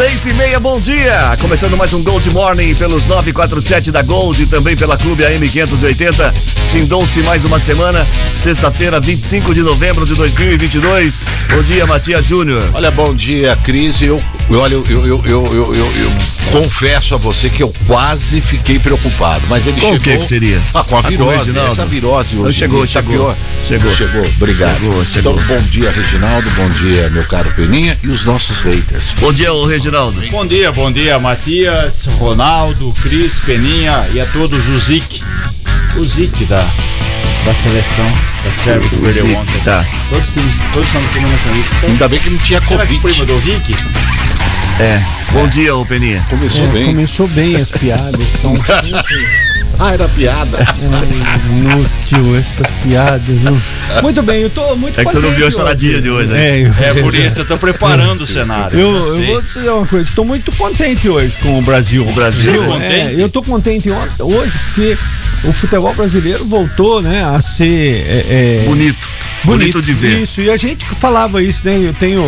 Seis e meia, bom dia! Começando mais um Gold Morning pelos 947 da Gold e também pela Clube AM 580. Findou-se mais uma semana, sexta-feira, 25 de novembro de 2022. Bom dia, Matias Júnior. Olha, bom dia, Cris. Eu, olha, eu, eu, eu, eu, eu, eu confesso a você que eu quase fiquei preocupado, mas ele Com o chegou. que que seria? Ah, com a Ah, com o virose, Reginaldo? essa virose hoje. chegou, chegou. Chegou. Chegou, obrigado. Chegou, chegou. Então, bom dia, Reginaldo, bom dia, meu caro Peninha e os nossos haters. Bom dia, ô Reginaldo. Bom dia, bom dia, Matias, Ronaldo, Cris, Peninha e a todos o Zic. O Zic da, da seleção da Sérvia que perdeu Zic, ontem. tá. Todos, todos estamos tomando camisa. Será, Ainda bem que não tinha será que Covid. prima do Vic? É. Bom dia, ô Peninha. Começou É, bem. Começou bem as piadas. São Ah, era piada. inútil essas piadas. Não. Muito bem, eu tô muito É que você não viu a hoje. de hoje, né? É, É por isso, eu tô preparando o cenário. eu, eu vou dizer uma coisa, estou muito contente hoje com o Brasil. O Brasil? É, eu tô contente on- hoje porque o futebol brasileiro voltou, né, a ser é, é, Bonito. Bonito de ver. Isso, e a gente falava isso, né? Eu tenho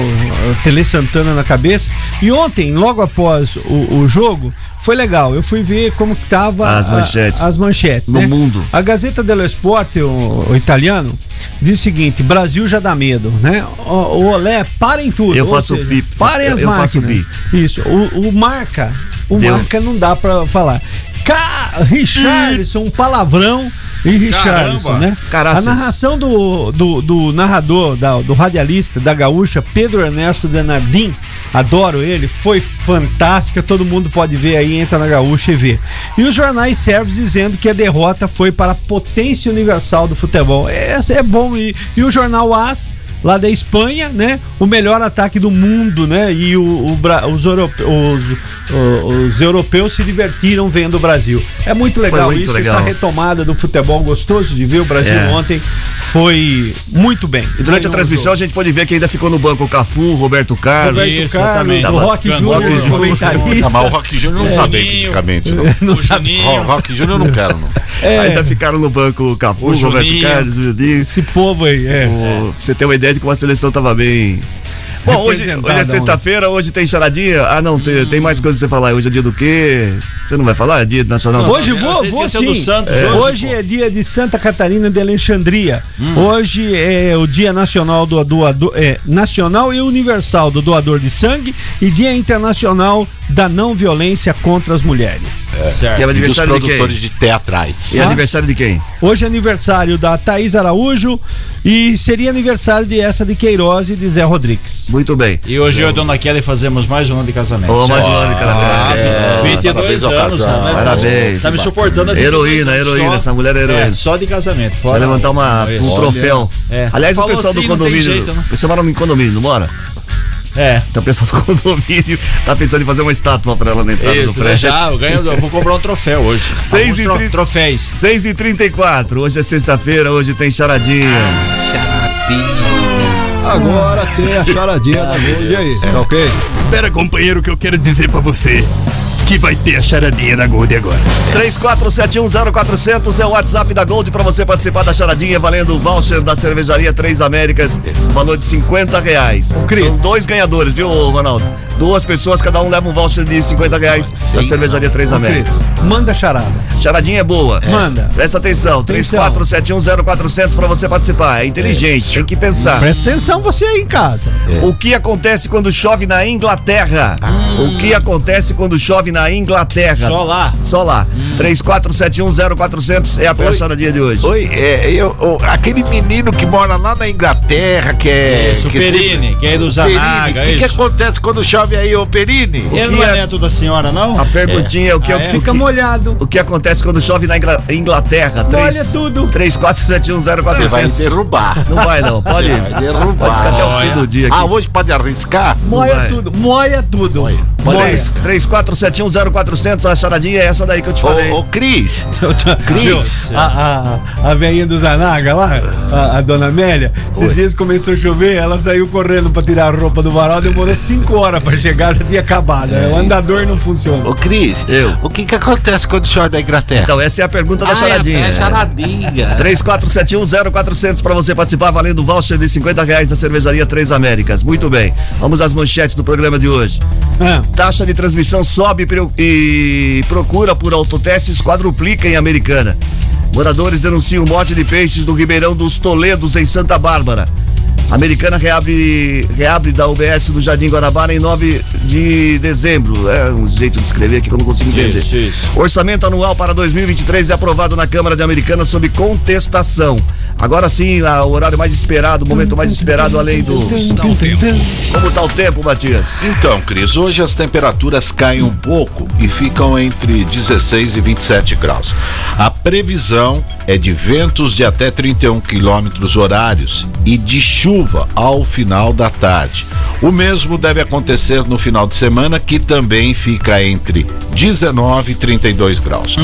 a Tele Santana na cabeça. E ontem, logo após o, o jogo, foi legal. Eu fui ver como que tava As a- manchetes. as manchetes. No né? mundo. A Gazeta dello Sport, o, o italiano, diz o seguinte: Brasil já dá medo, né? O, o Olé, parem tudo. Eu faço seja, pi. Parem as Eu faço máquinas. Isso. O, o marca, o Deu. marca não dá pra falar. Ca Richarlison, um palavrão. E Richarlison, Caramba. né? Caraças. A narração do, do, do narrador, da- do radialista da gaúcha, Pedro Ernesto Denardim, adoro ele, foi fantástica, todo mundo pode ver aí, entra na gaúcha e vê. E os jornais sérvios dizendo que a derrota foi para a potência universal do futebol. Esse é bom. E, e o jornal AS, lá da Espanha, né? O melhor ataque do mundo, né? E o, o os, europe- os- os europeus se divertiram vendo o Brasil. É muito legal muito isso, legal. essa retomada do futebol gostoso de ver o Brasil É. ontem foi muito bem. E durante a transmissão a jogo. gente pode ver que ainda ficou no banco o Cafu, Roberto Carlos. Roberto Isso, Carlos, o Rock Rock Júnior, comentarista. Mas o Rock Júnior não tá bem Juninho. fisicamente, não. Não O Juninho. O Rock Júnior eu não quero, não. É, Ainda ficaram no banco o Cafu, O Roberto. Carlos, o Juninho. esse povo aí, é. O- Pra você ter uma ideia como a seleção tava bem. Bom, hoje, hoje é Representada, sexta-feira, hoje tem charadinha. Ah, não, tem, tem mais coisa pra você falar. Hoje é dia do quê? Você não vai falar? É dia nacional? Hoje eu vou, vou é sim. do Santos É. hoje, Hoje é dia de Santa Catarina de Alexandria. Hum. Hoje é o Dia Nacional do Doador, é, Nacional e Universal do Doador de Sangue e Dia Internacional da Não Violência contra as Mulheres. Certo. Que é o E dos aniversário de quem? produtores de teatrais. E é aniversário de quem? Hoje é aniversário da Thaís Araújo e seria aniversário de essa de Queiroz e de Zé Rodrigues. Muito bem. E hoje eu e a Dona Kelly fazemos mais um ano de casamento. Ô, mais um ano de cara. É, 22 parabéns ao anos, casal. né? Parabéns. Tá me suportando a 22 Heroína, heroína. só. Essa mulher é heroína. É, só de casamento. Vai Fora levantar uma, Olha, um troféu. É. Aliás, o Falou pessoal do assim, tem condomínio. jeito, né? Você mora no condomínio, não mora? É. Então o pessoal do condomínio tá pensando em fazer uma estátua pra ela na entrada do Isso, né? prédio. já, eu ganho, eu vou comprar um troféu hoje. Seis e tro- trinta- troféus. 6 e 34 hoje é sexta-feira, hoje tem charadinha. Agora tem a charadinha da Gold. E aí, tá ok? Espera, companheiro, que eu quero dizer pra você que vai ter a charadinha da Gold agora. 34710400 é o WhatsApp da Gold pra você participar da charadinha, valendo o voucher da cervejaria Três Américas, valor de 50 reais. Cris. São dois ganhadores, viu, Ronaldo? Duas pessoas, cada um leva um voucher de 50 reais da cervejaria Três Américas. Manda charada. Charadinha é boa. Manda. Presta atenção, Atenção. 34710400 pra você participar. É inteligente, tem que pensar. Presta atenção você aí em casa. O que acontece quando chove na Inglaterra? O que acontece quando chove na Inglaterra. Só lá? Só lá. 34710400 é a peça charadinha de hoje. Oi, é, eu, o- aquele menino que mora lá na Inglaterra, que é. Isso, o que Perini, que é do Zanaga, O que, que isso. acontece quando chove aí, ô Perini? Ele não é neto da senhora, não? A perguntinha é o que, Ah, o é? que- Fica molhado. o que acontece quando chove na Ingla- Inglaterra? Molha tudo. 34710400. Você vai derrubar. Não vai não, pode ir. Vai derrubar. Pode ficar até o fim do dia aqui. Ah, hoje pode arriscar? Moia vai. tudo, moia tudo. Moia. 34710400, a charadinha é essa daí que eu te falei. Ô, ô Cris? Cris. A, a, a velhinha do Zanaga lá, a, a dona Amélia, esses dias começou a chover, ela saiu correndo pra tirar a roupa do varal, demorou 5 horas pra chegar, já tinha acabado. O andador não funciona. Ô Cris, Eu. o que que acontece quando chove na Inglaterra? Então, essa é a pergunta da charadinha. É, é charadinha. 34710400 para você participar, valendo voucher de 50 reais da cervejaria Três Américas. Muito bem. Vamos às manchetes do programa de hoje. Ah, Taxa de transmissão sobe e procura por autotestes quadruplica em Americana. Moradores denunciam morte de peixes no Ribeirão dos Toledos, em Santa Bárbara. Americana reabre, reabre da UBS do Jardim Guanabara em 9 de dezembro. É um jeito de escrever aqui que eu não consigo entender. Isso, isso. Orçamento anual para 2023 é aprovado na Câmara de Americana sob contestação. Agora sim, o horário mais esperado, o momento mais esperado além do. Como tá o tempo, Matias? Então, Cris, hoje as temperaturas caem um pouco e ficam entre 16 e 27 graus. A previsão é de ventos de até 31 quilômetros horários e de chuva ao final da tarde. O mesmo deve acontecer no final de semana, que também fica entre 19 e 32 graus.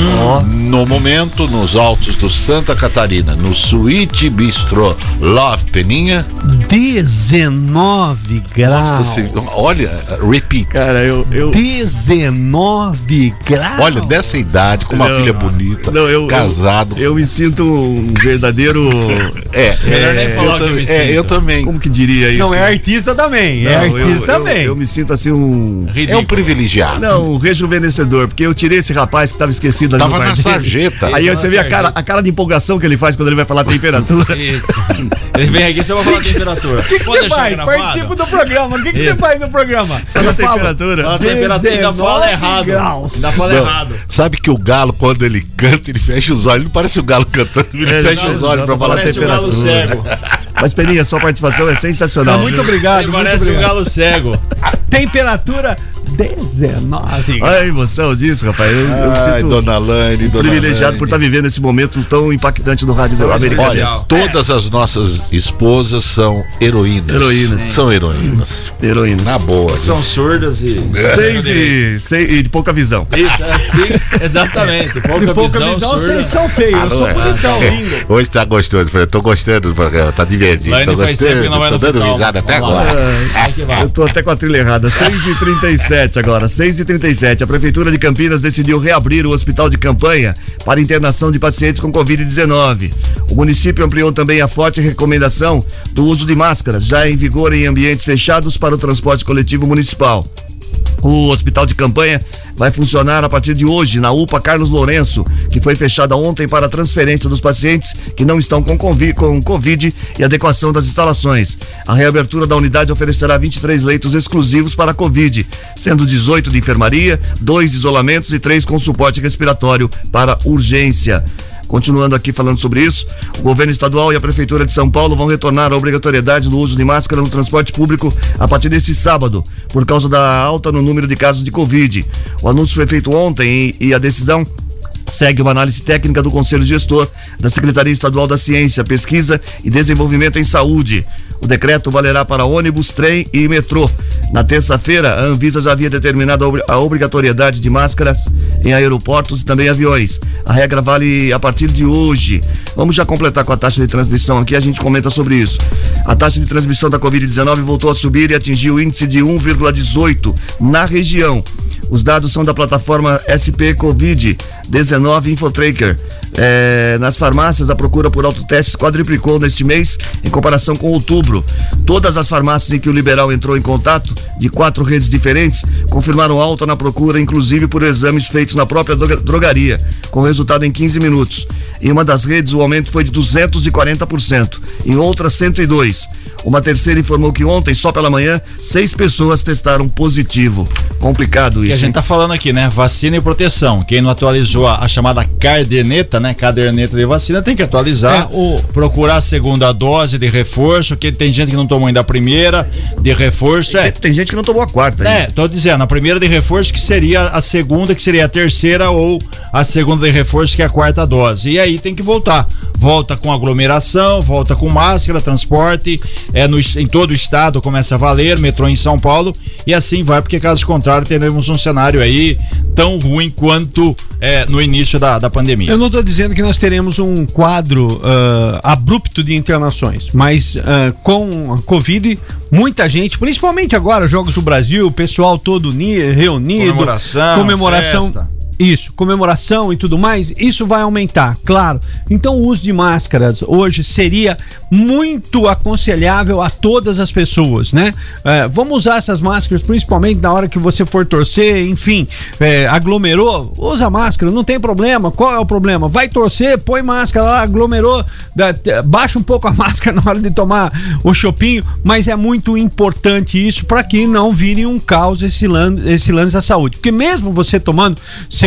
No momento, nos altos do Santa Catarina, no Suíte Bistro Love Peninha, 19 graus. nossa senhora, olha, repeat. Cara, eu. eu... 19 graus. Olha, dessa idade, com uma Não, filha bonita, não, eu- casado. Eu me sinto um verdadeiro. é, Melhor nem é, falar eu, que eu é, eu também. Como que diria isso? Não, é artista também. é Não, eu- artista eu, também. Eu, me sinto assim um. É um Ridículo. privilegiado. Não, um rejuvenescedor, porque eu tirei esse rapaz que tava esquecido ali Tava no na quarto dele. sarjeta. Aí Tava você na vê a cara, a cara de empolgação que ele faz quando ele vai falar temperatura. Isso. Ele vem aqui, você vai falar a temperatura. O que que Pode você faz? gravado? Participa do programa. O que que você faz no programa? Fala a temperatura. Fala a temperatura, ainda fala 19 errado. graus. Ainda fala Não, errado. Sabe que o galo, quando ele canta, ele fecha os olhos. Não parece o galo cantando, ele É, fecha não, os olhos não, pra não falar um galo temperatura. cego. Mas, Peninha, sua participação é sensacional. Não, muito obrigado. Ele muito parece um obrigado. galo cego. Temperatura 19 Olha a emoção disso, rapaz. Eu, eu me Ai, sinto dona Lane, dona privilegiado Lane. por estar vivendo esse momento tão impactante do rádio americano. Olha, todas as nossas esposas são heroínas. Heroínas. São heroínas. Heroína. Na boa. São surdas e. Seis e, seis e de pouca visão. Isso, assim, exatamente. Pouca, De pouca visão, visão, vocês são feios. Eu sou Ah, bonitão, é. lindo. Hoje tá gostoso, eu tô gostando do programa, tá divertido. Laine tô faz gostando, tempo que não vai tô no dando risada até agora. Eu tô até com a trilha errada. 6h37 agora, 6h37. A Prefeitura de Campinas decidiu reabrir o hospital de campanha para internação de pacientes com Covid-19. O município ampliou também a forte recomendação do uso de máscaras, já em vigor em ambientes fechados para o transporte coletivo municipal. O hospital de campanha vai funcionar a partir de hoje na UPA Carlos Lourenço, que foi fechada ontem para transferência dos pacientes que não estão com, com Covid e adequação das instalações. A reabertura da unidade oferecerá 23 leitos exclusivos para Covid, sendo 18 de enfermaria, 2 de isolamentos e 3 com suporte respiratório para urgência. Continuando aqui falando sobre isso, o governo estadual e a prefeitura de São Paulo vão retornar à obrigatoriedade do uso de máscara no transporte público a partir desse sábado, por causa da alta no número de casos de Covid. O anúncio foi feito ontem e, e a decisão segue uma análise técnica do Conselho Gestor da Secretaria Estadual da Ciência, Pesquisa e Desenvolvimento em Saúde. O decreto valerá para ônibus, trem e metrô. Na terça-feira, a Anvisa já havia determinado a obri- a obrigatoriedade de máscaras em aeroportos e também aviões. A regra vale a partir de hoje. Vamos já completar com a taxa de transmissão aqui, a gente comenta sobre isso. A taxa de transmissão da Covid-19 voltou a subir e atingiu o índice de 1,18 na região. Os dados são da plataforma SP Covid-19 Infotracker. É, nas farmácias, a procura por autotestes quadriplicou neste mês em comparação com outubro. Todas as farmácias em que o liberal entrou em contato, de quatro redes diferentes, confirmaram alta na procura, inclusive por exames feitos na própria drogaria, com resultado em 15 minutos. Em uma das redes, o aumento foi de 240%, em outra, 102%. Uma terceira informou que ontem, só pela manhã, seis pessoas testaram positivo. Complicado isso. Que a gente hein? tá falando aqui, né? Vacina e proteção. Quem não atualizou a, a chamada caderneta, né? Caderneta de vacina tem que atualizar. É, o- Procurar a segunda dose de reforço, que tem gente que não tomou ainda a primeira de reforço. É, Tem gente que não tomou a quarta. É, tô dizendo, a primeira de reforço que seria a segunda, que seria a terceira, ou a segunda de reforço, que é a quarta dose. E aí tem que voltar. Volta com aglomeração, volta com máscara, transporte, é, no, em todo o estado começa a valer, metrô em São Paulo, e assim vai, porque caso contrário, teremos um cenário aí tão ruim quanto é, no início da, da pandemia. Eu não estou dizendo que nós teremos um quadro ah, abrupto de internações, mas ah, com a Covid, muita gente, principalmente agora, Jogos do Brasil, o pessoal todo uni- reunido, Comemoração, comemoração. festa. Isso, comemoração e tudo mais, isso vai aumentar, claro. Então o uso de máscaras hoje seria muito aconselhável a todas as pessoas, né? É, vamos usar essas máscaras principalmente na hora que você for torcer, enfim, é, aglomerou, usa máscara, não tem problema. Qual é o problema? Vai torcer, põe máscara lá, aglomerou, t- baixa um pouco a máscara na hora de tomar o chopinho, mas é muito importante isso para que não vire um caos esse lance, esse lance da saúde. Porque mesmo você tomando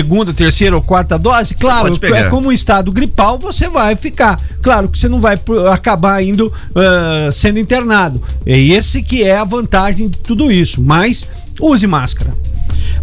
segunda, terceira ou quarta dose, claro, é como um estado gripal, você vai ficar. Claro que você não vai acabar indo ah, sendo internado. É esse que é a vantagem de tudo isso. Mas use máscara.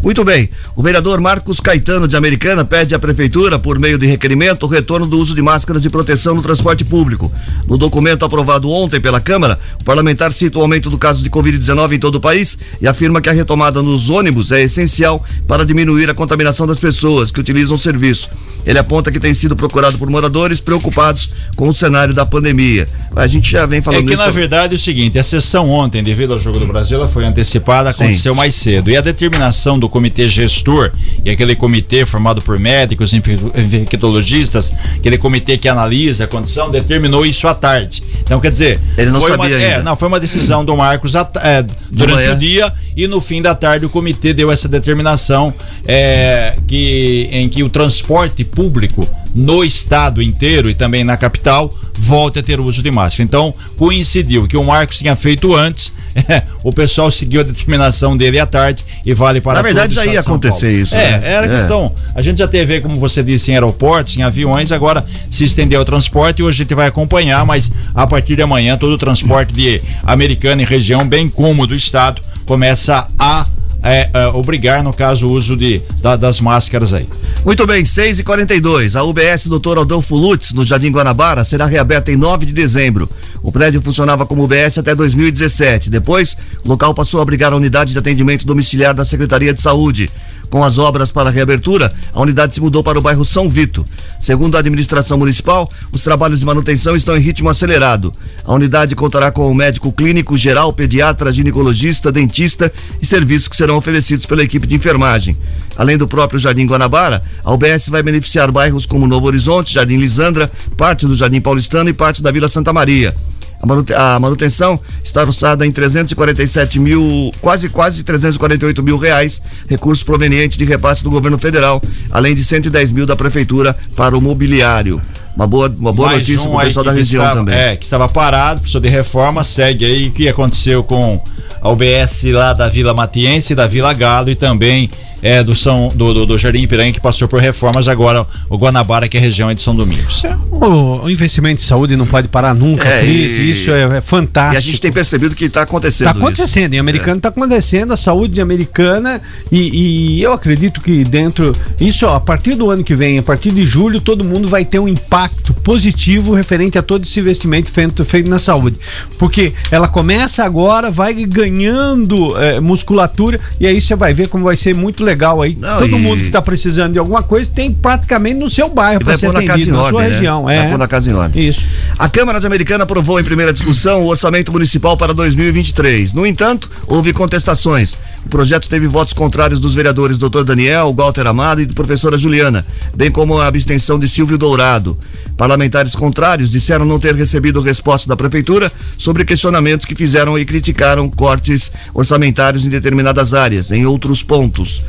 Muito bem. O vereador Marcos Caetano de Americana pede à prefeitura, por meio de requerimento, o retorno do uso de máscaras de proteção no transporte público. No documento aprovado ontem pela Câmara, o parlamentar cita o aumento do caso de Covid-19 em todo o país e afirma que a retomada nos ônibus é essencial para diminuir a contaminação das pessoas que utilizam o serviço. Ele aponta que tem sido procurado por moradores preocupados com o cenário da pandemia. A gente já vem falando É que isso. na verdade é o seguinte, a sessão ontem, devido ao jogo do Brasil, ela foi antecipada, Sim. aconteceu mais cedo. E a determinação do comitê gestor, e aquele comitê formado por médicos, infe- infectologistas, aquele comitê que analisa a condição, determinou isso à tarde. Então, quer dizer, Ele não foi sabia uma, é, não, foi uma decisão do Marcos ta- é, durante o dia e no fim da tarde o comitê deu essa determinação é, que, em que o transporte público no estado inteiro e também na capital volte a ter o uso de máscara. Então, coincidiu que o Marcos tinha feito antes, o pessoal seguiu a determinação dele à tarde e vale para Na verdade, já ia acontecer isso, É, né? era É. questão. A gente já teve, como você disse, em aeroportos, em aviões, agora se estendeu o transporte e hoje a gente vai acompanhar, mas a partir de amanhã todo o transporte de Americana e região, bem como do estado, começa a é, é, obrigar, no caso, o uso de, da- das máscaras aí. Muito bem, 6 e 42 A UBS Dr. Adolfo Lutz, no Jardim Guanabara, será reaberta em 9 de dezembro. O prédio funcionava como UBS até 2017. Depois, o local passou a abrigar a unidade de atendimento domiciliar da Secretaria de Saúde. Com as obras para a reabertura, a unidade se mudou para o bairro São Vito. Segundo a administração municipal, os trabalhos de manutenção estão em ritmo acelerado. A unidade contará com o médico clínico, geral, pediatra, ginecologista, dentista e serviços que serão oferecidos pela equipe de enfermagem. Além do próprio Jardim Guanabara, a UBS vai beneficiar bairros como Novo Horizonte, Jardim Lisandra, parte do Jardim Paulistano e parte da Vila Santa Maria. A, manute- a manutenção está orçada em 347 mil, quase quase 348 mil reais, recursos provenientes de repasse do governo federal, além de 110 mil da prefeitura para o mobiliário. Uma boa, uma boa Mais notícia um para o pessoal da região estava- também. É, que estava parado, precisou de reforma, segue aí o que aconteceu com a UBS lá da Vila Matiense, da Vila Galo e também é, do, São, do, do, do Jardim Ipiranga, que passou por reformas, agora o Guanabara, que é a região de São Domingos. O, o investimento de saúde não pode parar nunca, É, Cris, e- isso é, é fantástico. E a gente tem percebido que está acontecendo Tá acontecendo, em americana está acontecendo, a saúde americana e, e eu acredito que dentro, isso ó, a partir do ano que vem, a partir de julho, todo mundo vai ter um impacto positivo referente a todo esse investimento feito, feito na saúde. Porque ela começa agora, vai ganhando eh, musculatura e aí você vai ver como vai ser muito legal aí. Não, Todo e- mundo que tá precisando de alguma coisa tem praticamente no seu bairro para vai ser atendido, na ordem, sua né? região. Vai É. pôr na casa em ordem. Isso. A Câmara de Americana aprovou em primeira discussão o orçamento municipal para 2023. No entanto, houve contestações. O projeto teve votos contrários dos vereadores Dr. Daniel, Walter Amado e professora Juliana, bem como a abstenção de Silvio Dourado. Parlamentares contrários disseram não ter recebido resposta da prefeitura sobre questionamentos que fizeram e criticaram cortes orçamentários em determinadas áreas, em outros pontos.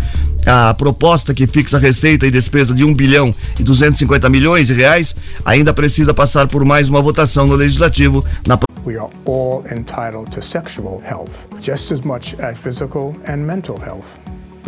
A proposta que fixa receita e despesa de 1 bilhão e 250 milhões de reais ainda precisa passar por mais uma votação no legislativo na We are all entitled to sexual health, just as much as physical and mental health.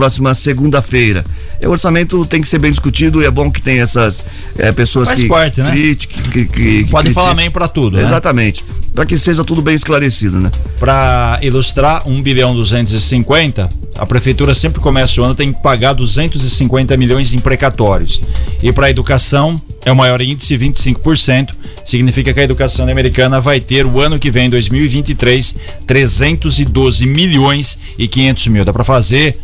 próxima segunda-feira. E O orçamento tem que ser bem discutido e é bom que tem essas eh, pessoas Faz que parte, né? que, que, que Pode falar amém pra tudo, né? Exatamente. Para que seja tudo bem esclarecido, né? Para ilustrar 1 bilhão 250, a prefeitura sempre começa o ano tem que pagar 250 milhões em precatórios. E para a educação é o maior índice, 25%, significa que a educação americana vai ter o ano que vem, 2023, 312 milhões e 500 mil. Dá para fazer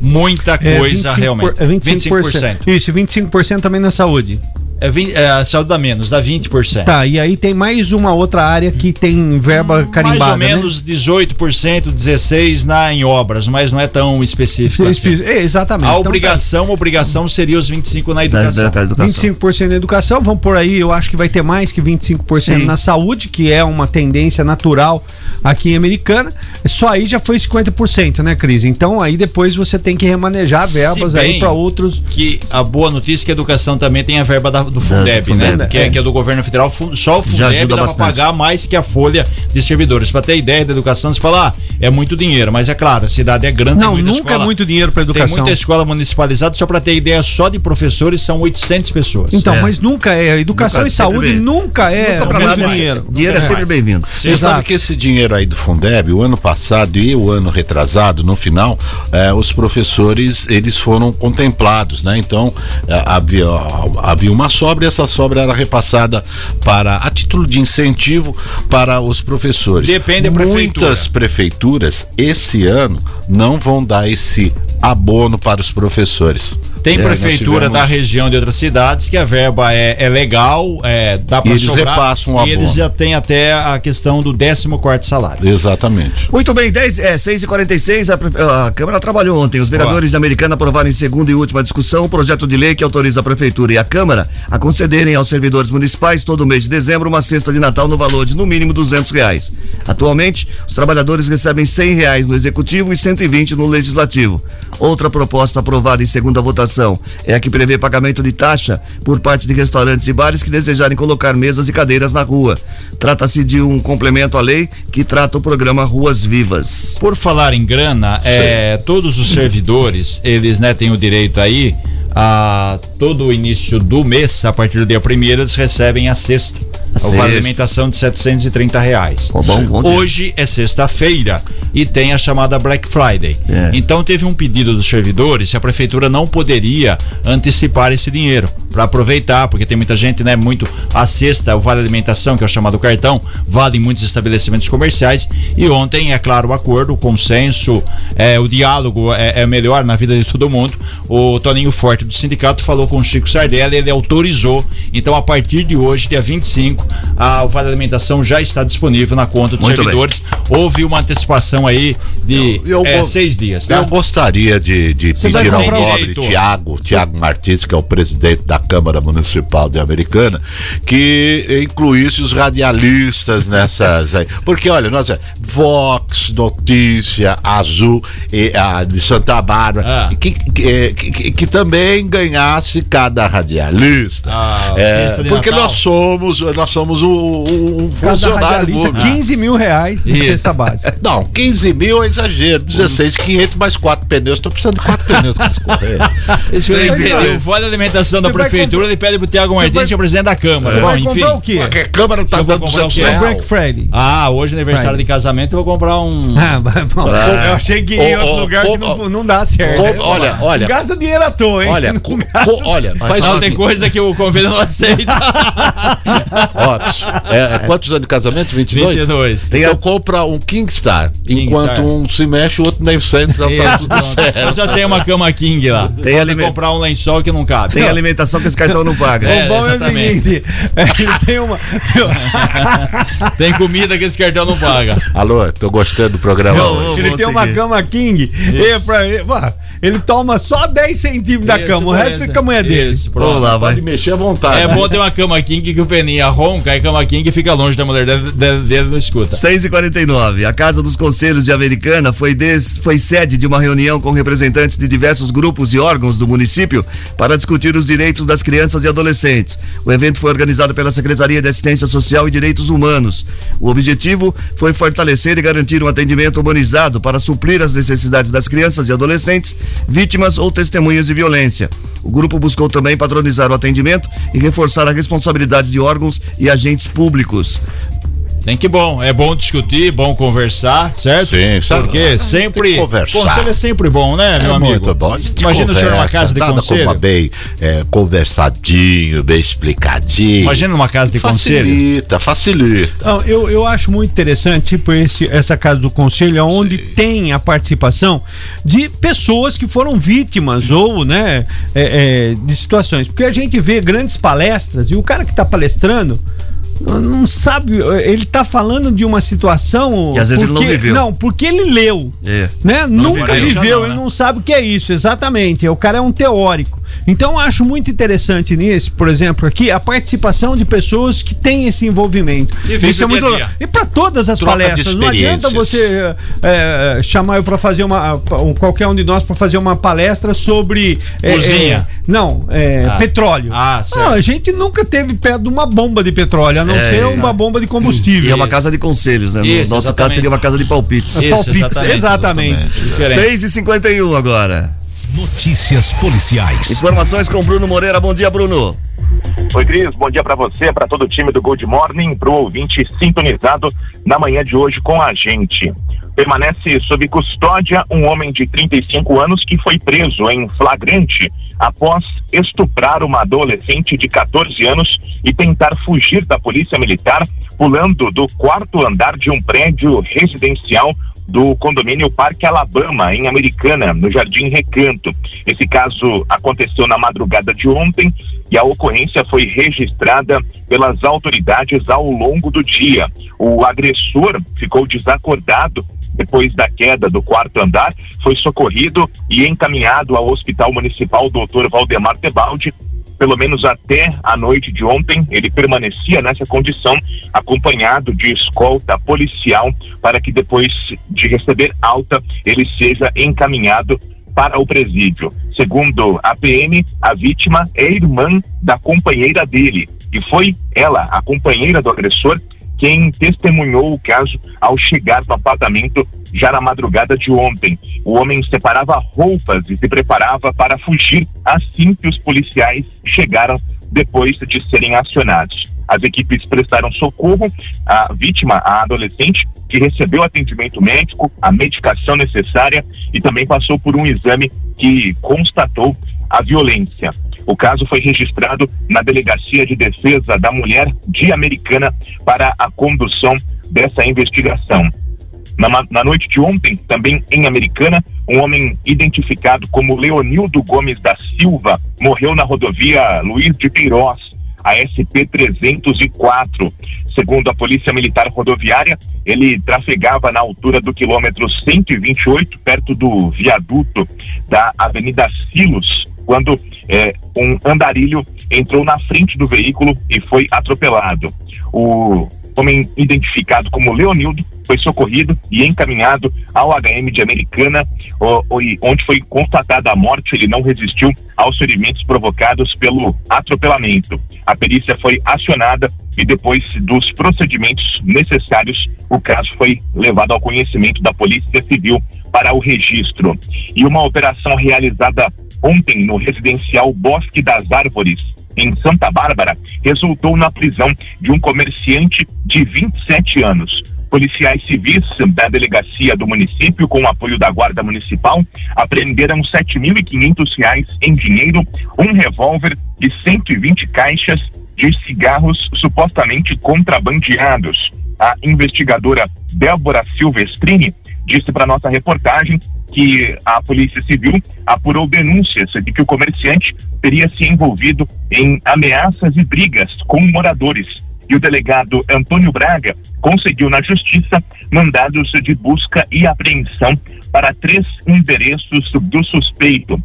muita É, coisa 25 realmente. É 25%. Isso, 25% também na saúde. É, 20, é, a saúde dá menos, dá 20%. Tá, e aí tem mais uma outra área que tem verba carimbada, Mais ou né? menos 18%, 16% na, em obras, mas não é tão específico assim. É, exatamente. A Então, obrigação, obrigação seria os 25% na educação. 25% na educação, vamos por aí, eu acho que vai ter mais que 25% Sim. na saúde, que é uma tendência natural aqui em Americana. Só aí já foi 50%, né, Cris? Então aí depois você tem que remanejar verbas aí para outros. Que a boa notícia é que a educação também tem a verba da- do Fundeb, do Fundeb, né? Que é, é. que é do governo federal. Só o Fundeb ajuda dá pra bastante. pagar mais que a folha de servidores. Pra ter ideia da educação, você fala, ah, é muito dinheiro, mas é claro, a cidade é grande. Não, tem muita nunca é escola- muito dinheiro para educação. Tem muita escola municipalizada, só pra ter ideia, só de professores são 800 pessoas. Então, mas nunca é. Educação Nunca, e saúde bem. nunca é Nunca nada. dinheiro. Dinheiro é sempre bem-vindo. Você sabe que esse dinheiro aí do Fundeb, o ano passado e o ano retrasado, no final, eh, os professores eles foram contemplados, né? Então eh, havia, havia uma sobra e essa sobra era repassada para a título de incentivo para os professores. Depende da prefeitura. Muitas prefeituras esse ano não vão dar esse abono para os professores. Tem É, prefeitura tivemos- da região de outras cidades que a verba é, é legal, é, dá para eles sobrar. repassam e eles já têm até a questão do 14 salário. Exatamente. Muito bem, 10, é, 6 e 46 a, a Câmara trabalhou ontem. Os vereadores de Americana aprovaram em segunda e última discussão o projeto de lei que autoriza a Prefeitura e a Câmara a concederem aos servidores municipais todo mês de dezembro uma cesta de Natal no valor de no mínimo 200 reais. Atualmente, os trabalhadores recebem 100 reais no Executivo e 120 no Legislativo. Outra proposta aprovada em segunda votação é a que prevê pagamento de taxa por parte de restaurantes e bares que desejarem colocar mesas e cadeiras na rua. Trata-se de um complemento à lei que trata o programa Ruas Vivas. Por falar em grana, é, todos os servidores, eles né, têm o direito aí a todo o início do mês, a partir do dia primeiro, eles recebem a sexta. A O vale sexta. alimentação de 730 reais. bom, bom dia. Hoje é sexta-feira e tem a chamada Black Friday. É. Então teve um pedido dos servidores se a prefeitura não poderia antecipar esse dinheiro para aproveitar, porque tem muita gente, né, muito a sexta, o vale alimentação, que é o chamado cartão, vale em muitos estabelecimentos comerciais e ontem, é claro, o acordo, o consenso, é, o diálogo é, é melhor na vida de todo mundo. O Toninho Forte do sindicato falou com o Chico Sardelli, ele autorizou. Então, a partir de hoje, dia 25, a, o vale alimentação já está disponível na conta dos Muito bem. servidores. Houve uma antecipação aí de Eu é, go- seis dias, tá? Eu gostaria de, de pedir ao nobre direito. Tiago, Tiago Martins, que é o presidente da Câmara Municipal de Americana que incluísse os radialistas nessas aí. Porque, olha, nós é Vox, Notícia, Azul, e, a de Santa Bárbara, que, que, que, que também ganhasse cada radialista. É, festa de porque Natal. nós somos, nós somos um, um Cada funcionário público. 15 mil reais de Isso. cesta básica. Não, 15 mil é exagero. 16,500 mais 4 pneus. Tô precisando de 4 pneus aí, mil. o fora da alimentação da Você prefeitura, ele pede pro Tiago Martins, que é o presidente da Câmara. Você Bom, vai enfim. comprar o quê? Porque a Câmara tá dando comprar o quê? 200 real. Friday. Ah, hoje é aniversário Friday. de casamento, eu vou comprar um. Ah, bom, eu achei que em Ô, outro lugar que não, não dá certo. olha, olha. Gasta dinheiro à toa, hein? Olha, Não co- co- olha, faz não, tem coisa que o convênio não aceita. Ó, é, é quantos anos de casamento? 22? 22. Então compra um Kingstar. enquanto Star. um se mexe, o outro nem sente. Então tá Isso, tudo certo. Eu já tenho uma cama king lá. Tem Tem aliment- comprar um lençol que não cabe. Tem alimentação que esse cartão não paga. É, o bom é o exatamente. seguinte: é, ele tem uma. Tem comida que esse cartão não paga. Alô, tô gostando do programa. hoje. ele tem uma cama king. E pra, e, ele toma só 10 centímetros da cama, o resto beleza. fica a mulher dele. Isso, pronto. Vamos lá, vai. Pode mexer à vontade. É né? bom ter uma cama king que o Peninha ronca e cama king fica longe da mulher dele, dele, dele não escuta. 6 e 49 A Casa dos Conselhos de Americana foi, des- foi sede de uma reunião com representantes de diversos grupos e órgãos do município para discutir os direitos das crianças e adolescentes. O evento foi organizado pela Secretaria de Assistência Social e Direitos Humanos. O objetivo foi fortalecer e garantir um atendimento humanizado para suprir as necessidades das crianças e adolescentes vítimas ou testemunhas de violência. O grupo buscou também padronizar o atendimento e reforçar a responsabilidade de órgãos e agentes públicos. Tem que bom, é bom discutir, bom conversar, certo? Sim, sabe? Porque sempre. conversar. Conselho é sempre bom, né, meu é amigo? muito bom. Imagina o senhor numa conversa, casa de nada conselho. Como bem é, conversadinho, bem explicadinho. Imagina numa casa de conselho. Facilita, facilita. Não, eu, eu acho muito interessante, tipo, esse, essa casa do conselho, onde tem a participação de pessoas que foram vítimas ou, né, é, é, de situações. Porque a gente vê grandes palestras e o cara que está palestrando não sabe, ele tá falando de uma situação Que às vezes ele não porque- viveu. Não, porque ele leu, É. né? Nunca viveu. viveu, não, ele né? não sabe o que é isso, exatamente. O cara é um teórico. Então eu acho muito interessante nisso, por exemplo, aqui a participação de pessoas que têm esse envolvimento. E Isso é dia muito legal. dia. E para todas as Troca palestras, não adianta você é, chamar eu para fazer uma um, qualquer um de nós para fazer uma palestra sobre é, Cozinha. é, não, é, Ah. petróleo. Ah, certo. Não, a gente nunca teve perto de uma bomba de petróleo, a não É, ser exato. uma bomba de combustível. E é uma casa de conselhos, né? No Isso, nosso caso exatamente. seria uma casa de palpites. Isso, Palpites, exatamente. exatamente. Diferente. 6 e 51 agora. Notícias policiais. Informações com Bruno Moreira. Bom dia, Bruno. Oi, Cris, bom dia para você, para todo o time do Gold Morning, para o ouvinte sintonizado na manhã de hoje com a gente. Permanece sob custódia um homem de 35 anos que foi preso em flagrante após estuprar uma adolescente de 14 anos e tentar fugir da polícia militar pulando do quarto andar de um prédio residencial do condomínio Parque Alabama, em Americana, no Jardim Recanto. Esse caso aconteceu na madrugada de ontem e a ocorrência foi registrada pelas autoridades ao longo do dia. O agressor ficou desacordado depois da queda do quarto andar, foi socorrido e encaminhado ao Hospital Municipal Dr. Valdemar Tebaldi, pelo menos até a noite de ontem, ele permanecia nessa condição, acompanhado de escolta policial, para que depois de receber alta, ele seja encaminhado para o presídio. Segundo a PM, a vítima é irmã da companheira dele, e foi ela, a companheira do agressor, quem testemunhou o caso ao chegar no apartamento já na madrugada de ontem. O homem separava roupas e se preparava para fugir assim que os policiais chegaram depois de serem acionados. As equipes prestaram socorro à vítima, a adolescente, que recebeu atendimento médico, a medicação necessária e também passou por um exame que constatou a violência. O caso foi registrado na Delegacia de Defesa da Mulher de Americana para a condução dessa investigação. Na, na noite de ontem, também em Americana, um homem identificado como Leonildo Gomes da Silva morreu na rodovia Luiz de Queiroz, a SP 304. Segundo a Polícia Militar Rodoviária, ele trafegava na altura do quilômetro 128, perto do viaduto da Avenida Silos, quando eh, um andarilho entrou na frente do veículo e foi atropelado. O homem identificado como Leonildo foi socorrido e encaminhado ao HM de Americana, onde foi constatada a morte. Ele não resistiu aos ferimentos provocados pelo atropelamento. A perícia foi acionada e depois dos procedimentos necessários, o caso foi levado ao conhecimento da Polícia Civil para o registro. E uma operação realizada ontem no residencial Bosque das Árvores, em Santa Bárbara, resultou na prisão de um comerciante de 27 anos. Policiais civis da delegacia do município, com o apoio da Guarda Municipal, apreenderam R$ 7.500 em dinheiro, um revólver e 120 caixas de cigarros supostamente contrabandeados. A investigadora Débora Silvestrini disse para nossa reportagem que a Polícia Civil apurou denúncias de que o comerciante teria se envolvido em ameaças e brigas com moradores. E o delegado Antônio Braga conseguiu na Justiça mandados de busca e apreensão para três endereços do suspeito.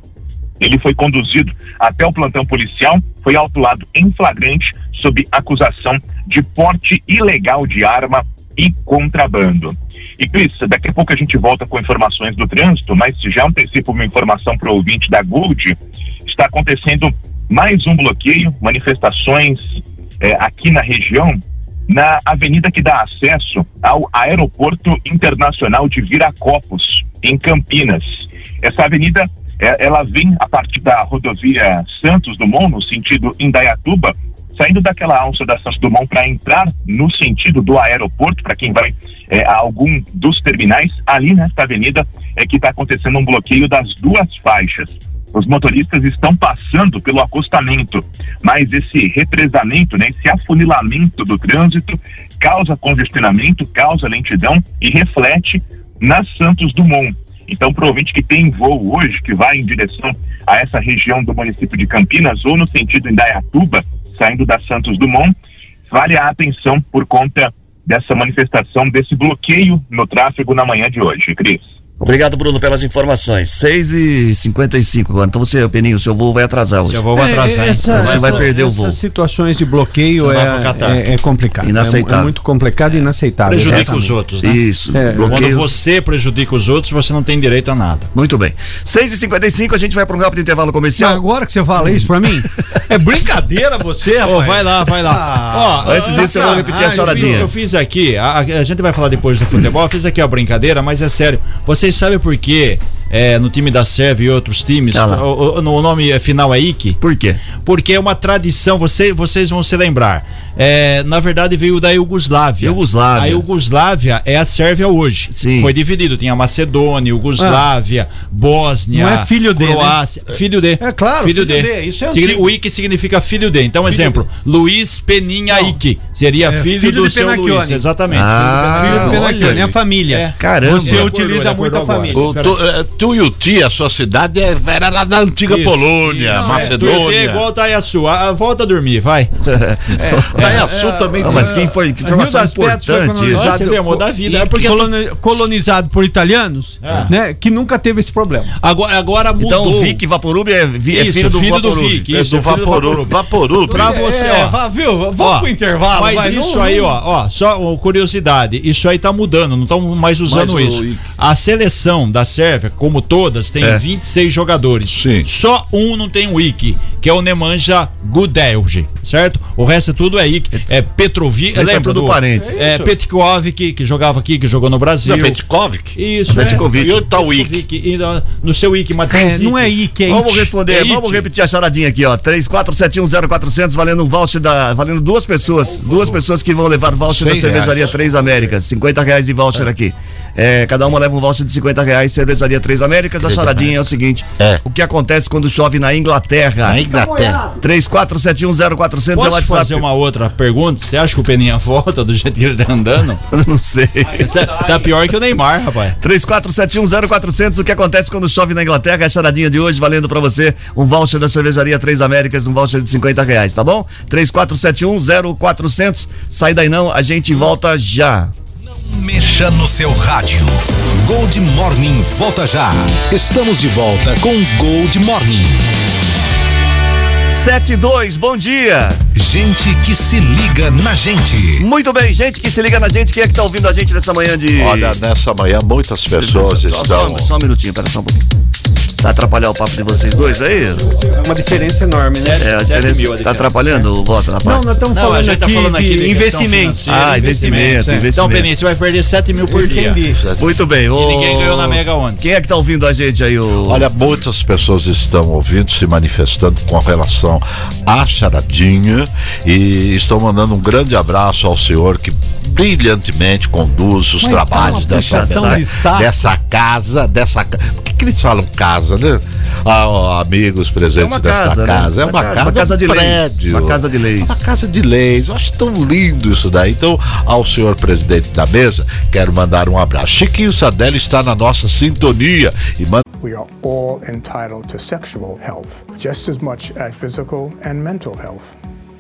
Ele foi conduzido até o plantão policial, foi autuado em flagrante sob acusação de porte ilegal de arma e contrabando. E Cris, daqui a pouco a gente volta com informações do trânsito, mas já antecipo uma informação para o ouvinte da Gold, está acontecendo mais um bloqueio, manifestações é, aqui na região, na avenida que dá acesso ao Aeroporto Internacional de Viracopos, em Campinas. Essa avenida, é, ela vem a partir da rodovia Santos Dumont, no sentido Indaiatuba, saindo daquela alça da Santos Dumont para entrar no sentido do aeroporto, para quem vai é, a algum dos terminais, ali nesta avenida é que está acontecendo um bloqueio das duas faixas. Os motoristas estão passando pelo acostamento, mas esse represamento, né, esse afunilamento do trânsito causa congestionamento, causa lentidão e reflete na Santos Dumont. Então, para o que tem voo hoje, que vai em direção a essa região do município de Campinas ou no sentido Indaiatuba, saindo da Santos Dumont, vale a atenção por conta dessa manifestação, desse bloqueio no tráfego na manhã de hoje, Cris. Obrigado, Bruno, pelas informações. 6 e 55 agora. Então você, Peninho, seu voo vai atrasar hoje. Seu voo vai atrasar. É, essa, você essa, vai perder o voo. Essas situações de bloqueio é, é, é, complicado. Inaceitável. É, é, muito complicado e inaceitável. Prejudica os outros, né? Isso. É. Bloqueio... Quando você prejudica os outros, você não tem direito a nada. Muito bem. 6 e 55 a gente vai para um rápido intervalo comercial. Mas agora que você fala isso para mim, é brincadeira você, rapaz. Oh, vai lá, vai lá. Ah, Ó, antes disso eu vou repetir ah, a choradinha. Eu fiz, eu fiz aqui, a, a, gente vai falar depois do futebol, eu fiz aqui a brincadeira, mas é sério. Vocês sabem por quê? É, no time da Serve e outros times, ah o, o, o, nome final é Ike. Por quê? Porque é uma tradição, você, vocês vão se lembrar. É, na verdade veio da Iugoslávia. Iugoslávia. A Iugoslávia é a Sérvia hoje. Sim. Foi dividido, tinha Macedônia, Iugoslávia, ah. Bósnia, Não é filho de, Croácia, né? filho de. É claro, filho, filho de. de. Isso é Signi o Ike significa filho de. Então, filho exemplo, de. Luiz Peninha Não. Ike seria é, filho, filho, do seu Penacchione. Luiz, exatamente. Ah, filho do Penacchione, é a família. É. Caramba. Você utiliza muito a família. O, Tuiuti, a sua cidade é, era lá da antiga isso, Polônia, isso, Macedônia. É, igual Taiaçu. Ah, volta a dormir, vai. é, Taiaçu também. Não, mas quem foi? Que informação importante isso. Você vê, da vida. É porque colonizado por italianos, é. né? Que nunca teve esse problema. Agora, agora mudou. Então o Vic Vaporub é, é isso, filho do filho Vaporub. Do Vic, isso, é do Vaporub. Vaporub. Pra você, é, ó. Viu? Vamos pro intervalo. Mas vai, isso não, aí, ó, ó, só curiosidade, isso aí tá mudando, não estão mais usando isso. O... A seleção da Sérvia, como todas, tem é. 26 jogadores. Sim. Só um não tem wiki, que é o Nemanja Gudelj, certo? O resto é tudo é Ike, é Petrovic, lembra é tudo do, parente. É, é Petkovic, que jogava aqui, que jogou no Brasil. Não, Petkovic? Isso, Petkovic. E o tal Ike? No seu Ike, Matheus. É, não é Ike, é Vamos responder, é vamos repetir a charadinha aqui, ó. 34710400 valendo um voucher da valendo duas pessoas, duas pessoas que vão levar voucher da cervejaria Três Américas, 50 reais de voucher aqui. É, cada uma leva um voucher de 50 reais, cervejaria Três Américas. A charadinha é o seguinte: é. o que acontece quando chove na Inglaterra? Na Inglaterra. 34710400 é o WhatsApp. fazer uma outra pergunta? Você acha que o Peninha volta do jeito que ele tá andando? não sei. tá pior que o Neymar, rapaz. 34710400 o que acontece quando chove na Inglaterra? A charadinha de hoje valendo para você um voucher da cervejaria Três Américas, um voucher de 50 reais, tá bom? 34710400. Sai daí não, a gente volta já. Mexa no seu rádio. Gold Morning volta já. Estamos de volta com Gold Morning. 72, bom dia. Gente que se liga na gente. Muito bem, gente que se liga na gente. Quem é que tá ouvindo a gente nessa manhã de. Olha, nessa manhã muitas pessoas Só- estão. Só, só um minutinho, pera só um pouquinho. Tá atrapalhar o papo de vocês dois aí? É uma diferença enorme, né? É, a diferença. Tá atrapalhando o voto na Não, nós estamos a falando gente tá aqui falando aqui de investimentos. Ah, investimento, é. investimento. Então, Peninha, você vai perder 7 mil por dia. Entendi. Muito bem. ô- ninguém ganhou na Mega ontem. Quem é que tá ouvindo a gente aí? O... Olha, muitas pessoas estão ouvindo, se manifestando com relação à charadinha e estão mandando um grande abraço ao senhor que brilhantemente conduz os Mas trabalhos tá dessa, de dessa casa, dessa Por que, que eles falam casa, né? Ah, ó, amigos presentes É uma desta casa, né? casa. É Uma uma casa, casa, uma casa um de leis. prédio. Uma casa de leis. Uma casa de leis. Eu acho tão lindo isso daí. Então, ao senhor presidente da mesa, quero mandar um abraço. Chiquinho Sardelli está na nossa sintonia e manda We are all entitled to sexual health, just as much as physical and mental health.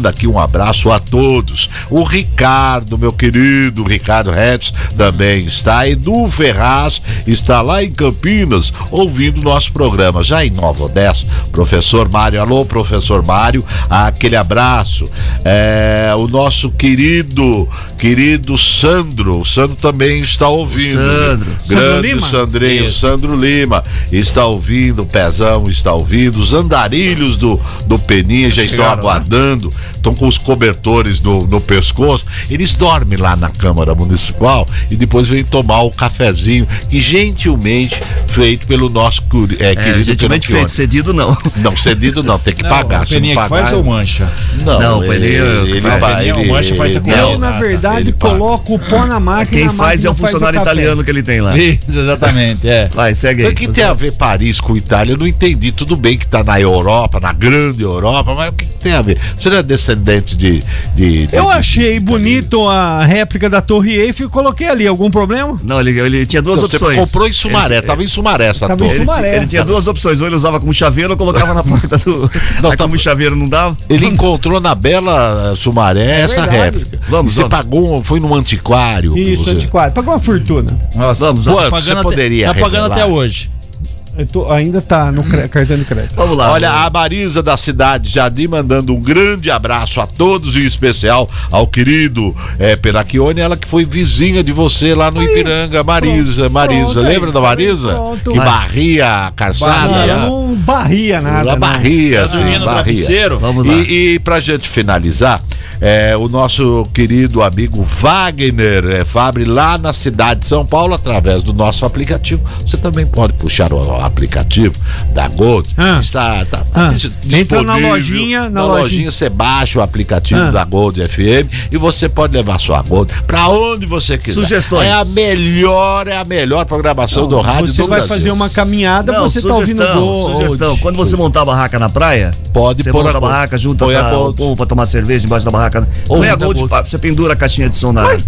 Daqui um abraço a todos. O Ricardo, meu querido Ricardo Retz, também está. Edu Ferraz está lá em Campinas ouvindo nosso programa. Já em Nova Odessa, professor Mário. Alô, professor Mário, aquele abraço. É, o nosso querido, querido Sandro. O Sandro também está ouvindo. Sandro. Grande Sandro Lima? Sandrinho, Isso. Sandro Lima está ouvindo, o Pezão está ouvindo, os andarilhos do, do Peninha já estão Chegaram, né? Aguardando, estão com os cobertores no, no pescoço. Eles dormem lá na Câmara Municipal e depois vêm tomar o cafezinho, que gentilmente feito pelo nosso é, É, querido gentilmente Pinocchione. feito, cedido não. Não, cedido não, tem que Não, pagar. o Se não Peninha que pagar, faz ou mancha? Não, Não, ele, Peninha- ele, faz. vai- o ele- mancha faz ele- na ele verdade, paga. coloco o pó na máquina. Quem faz é o funcionário italiano que ele tem lá. Isso, exatamente, é. Vai, segue O aí. que tem a ver Paris com Itália? Eu não entendi. Tudo bem que tá na Europa, na grande Europa, mas o que, que tem a ver? Você não é descendente de. de, de- Eu de- achei bonito a réplica da Torre Eiffel e coloquei ali. Algum problema? Não, ele, ele tinha duas você opções. comprou em Sumaré, Ele- tava em Sumaré essa Tava em torre. Ele, ti- Sumaré. ele tinha duas opções, ou ele usava como chaveiro ou colocava na porta do. Não, Aí, tá- como chaveiro não dava. Ele encontrou na bela Sumaré essa verdade. réplica. Vamos, e você vamos. pagou, um- foi num antiquário. Isso, você... antiquário. Pagou uma fortuna. Nossa, Vamos, tá vamos. pagando Você poderia até, tá pagando revelar? até hoje. Eu tô- ainda tá no cartão de crédito. Vamos lá. Olha, a Marisa da cidade Jardim mandando um grande abraço a todos, em especial ao querido é, ela que foi vizinha de você lá no Ipiranga, Marisa, Marisa. pronto, lembra aí, da Marisa? pronto. Que barria a calçada. Não, barria nada. Ela não. barria, dormindo no barria. Vamos lá. E, e pra gente finalizar, é, o nosso querido amigo Wagner é, Fabre, lá na cidade de São Paulo, através do nosso aplicativo. Você também pode puxar o aplicativo da Gold. Ah. Está tá, tá Ah. Entra na lojinha, na Na lojinha. lojinha você baixa o aplicativo Ah. da Gold FM e você pode levar sua Gold pra onde você quiser. Sugestões. É a melhor, é a melhor programação do rádio Você do vai Brasil. fazer uma caminhada, Não, você tá ouvindo sugestão, Gold. sugestão. Quando você montar a barraca na praia, Pode você pôr monta a a barraca, junta a Gold. o povo pra tomar cerveja embaixo da barraca. Põe Ouvindo a Gold, você pendura a caixinha de som na área.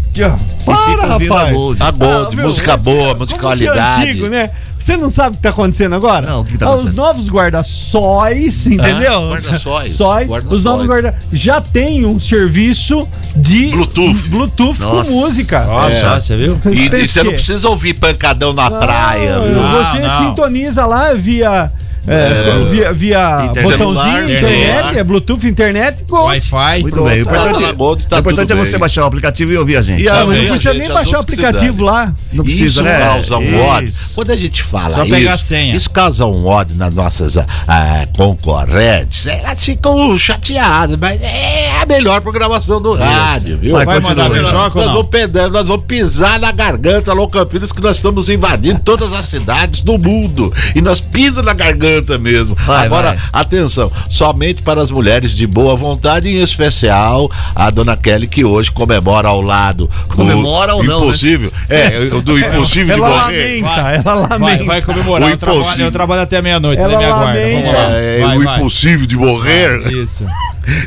Para, rapaz. A Gold, Ah, música boa, como musicalidade. É antigo, né? Você não sabe o que tá acontecendo agora? Não, o que tá Ah, Os acontecendo? novos guarda-sóis, entendeu? guarda-sóis, Sóis, guarda-sóis. os novos guarda já tem um serviço de Bluetooth. Bluetooth Nossa. com música. Nossa, É. você viu? E, e você não quê? precisa ouvir pancadão na praia, Não, viu? Não, Você não. sintoniza lá via É, via, via Internet. botãozinho, Celular, internet, é Bluetooth, internet, Gold. Wi-Fi. Muito bem. O importante, Tá na Gold, tá o importante é você bem. baixar o aplicativo e ouvir a gente. E Não, aí, não precisa a nem gente, baixar o aplicativo lá. Não precisa, isso né? causa um ódio. Quando a gente fala Só isso, pegar a senha. isso causa um ódio nas nossas ah, concorrentes. Elas ficam chateadas, mas é a melhor programação do rádio, viu? Vai mandar beijoca ou nós, vamos pedar, nós vamos pisar na garganta, Alô Campinas, que nós estamos invadindo todas as cidades do mundo. E nós pisamos na garganta mesmo. Vai, Agora, vai. atenção, somente para as mulheres de boa vontade, em especial a dona Kelly, que hoje comemora ao lado. do Comemora ou não, né? Impossível. É, do impossível de Ela morrer. lamenta, ela Vai, lamenta. vai comemorar. O Eu trabalho, impossível. eu trabalho até meia-noite, Ela né? Me aguarda. Vamos lá. É, Vai, o vai. impossível de morrer. Isso.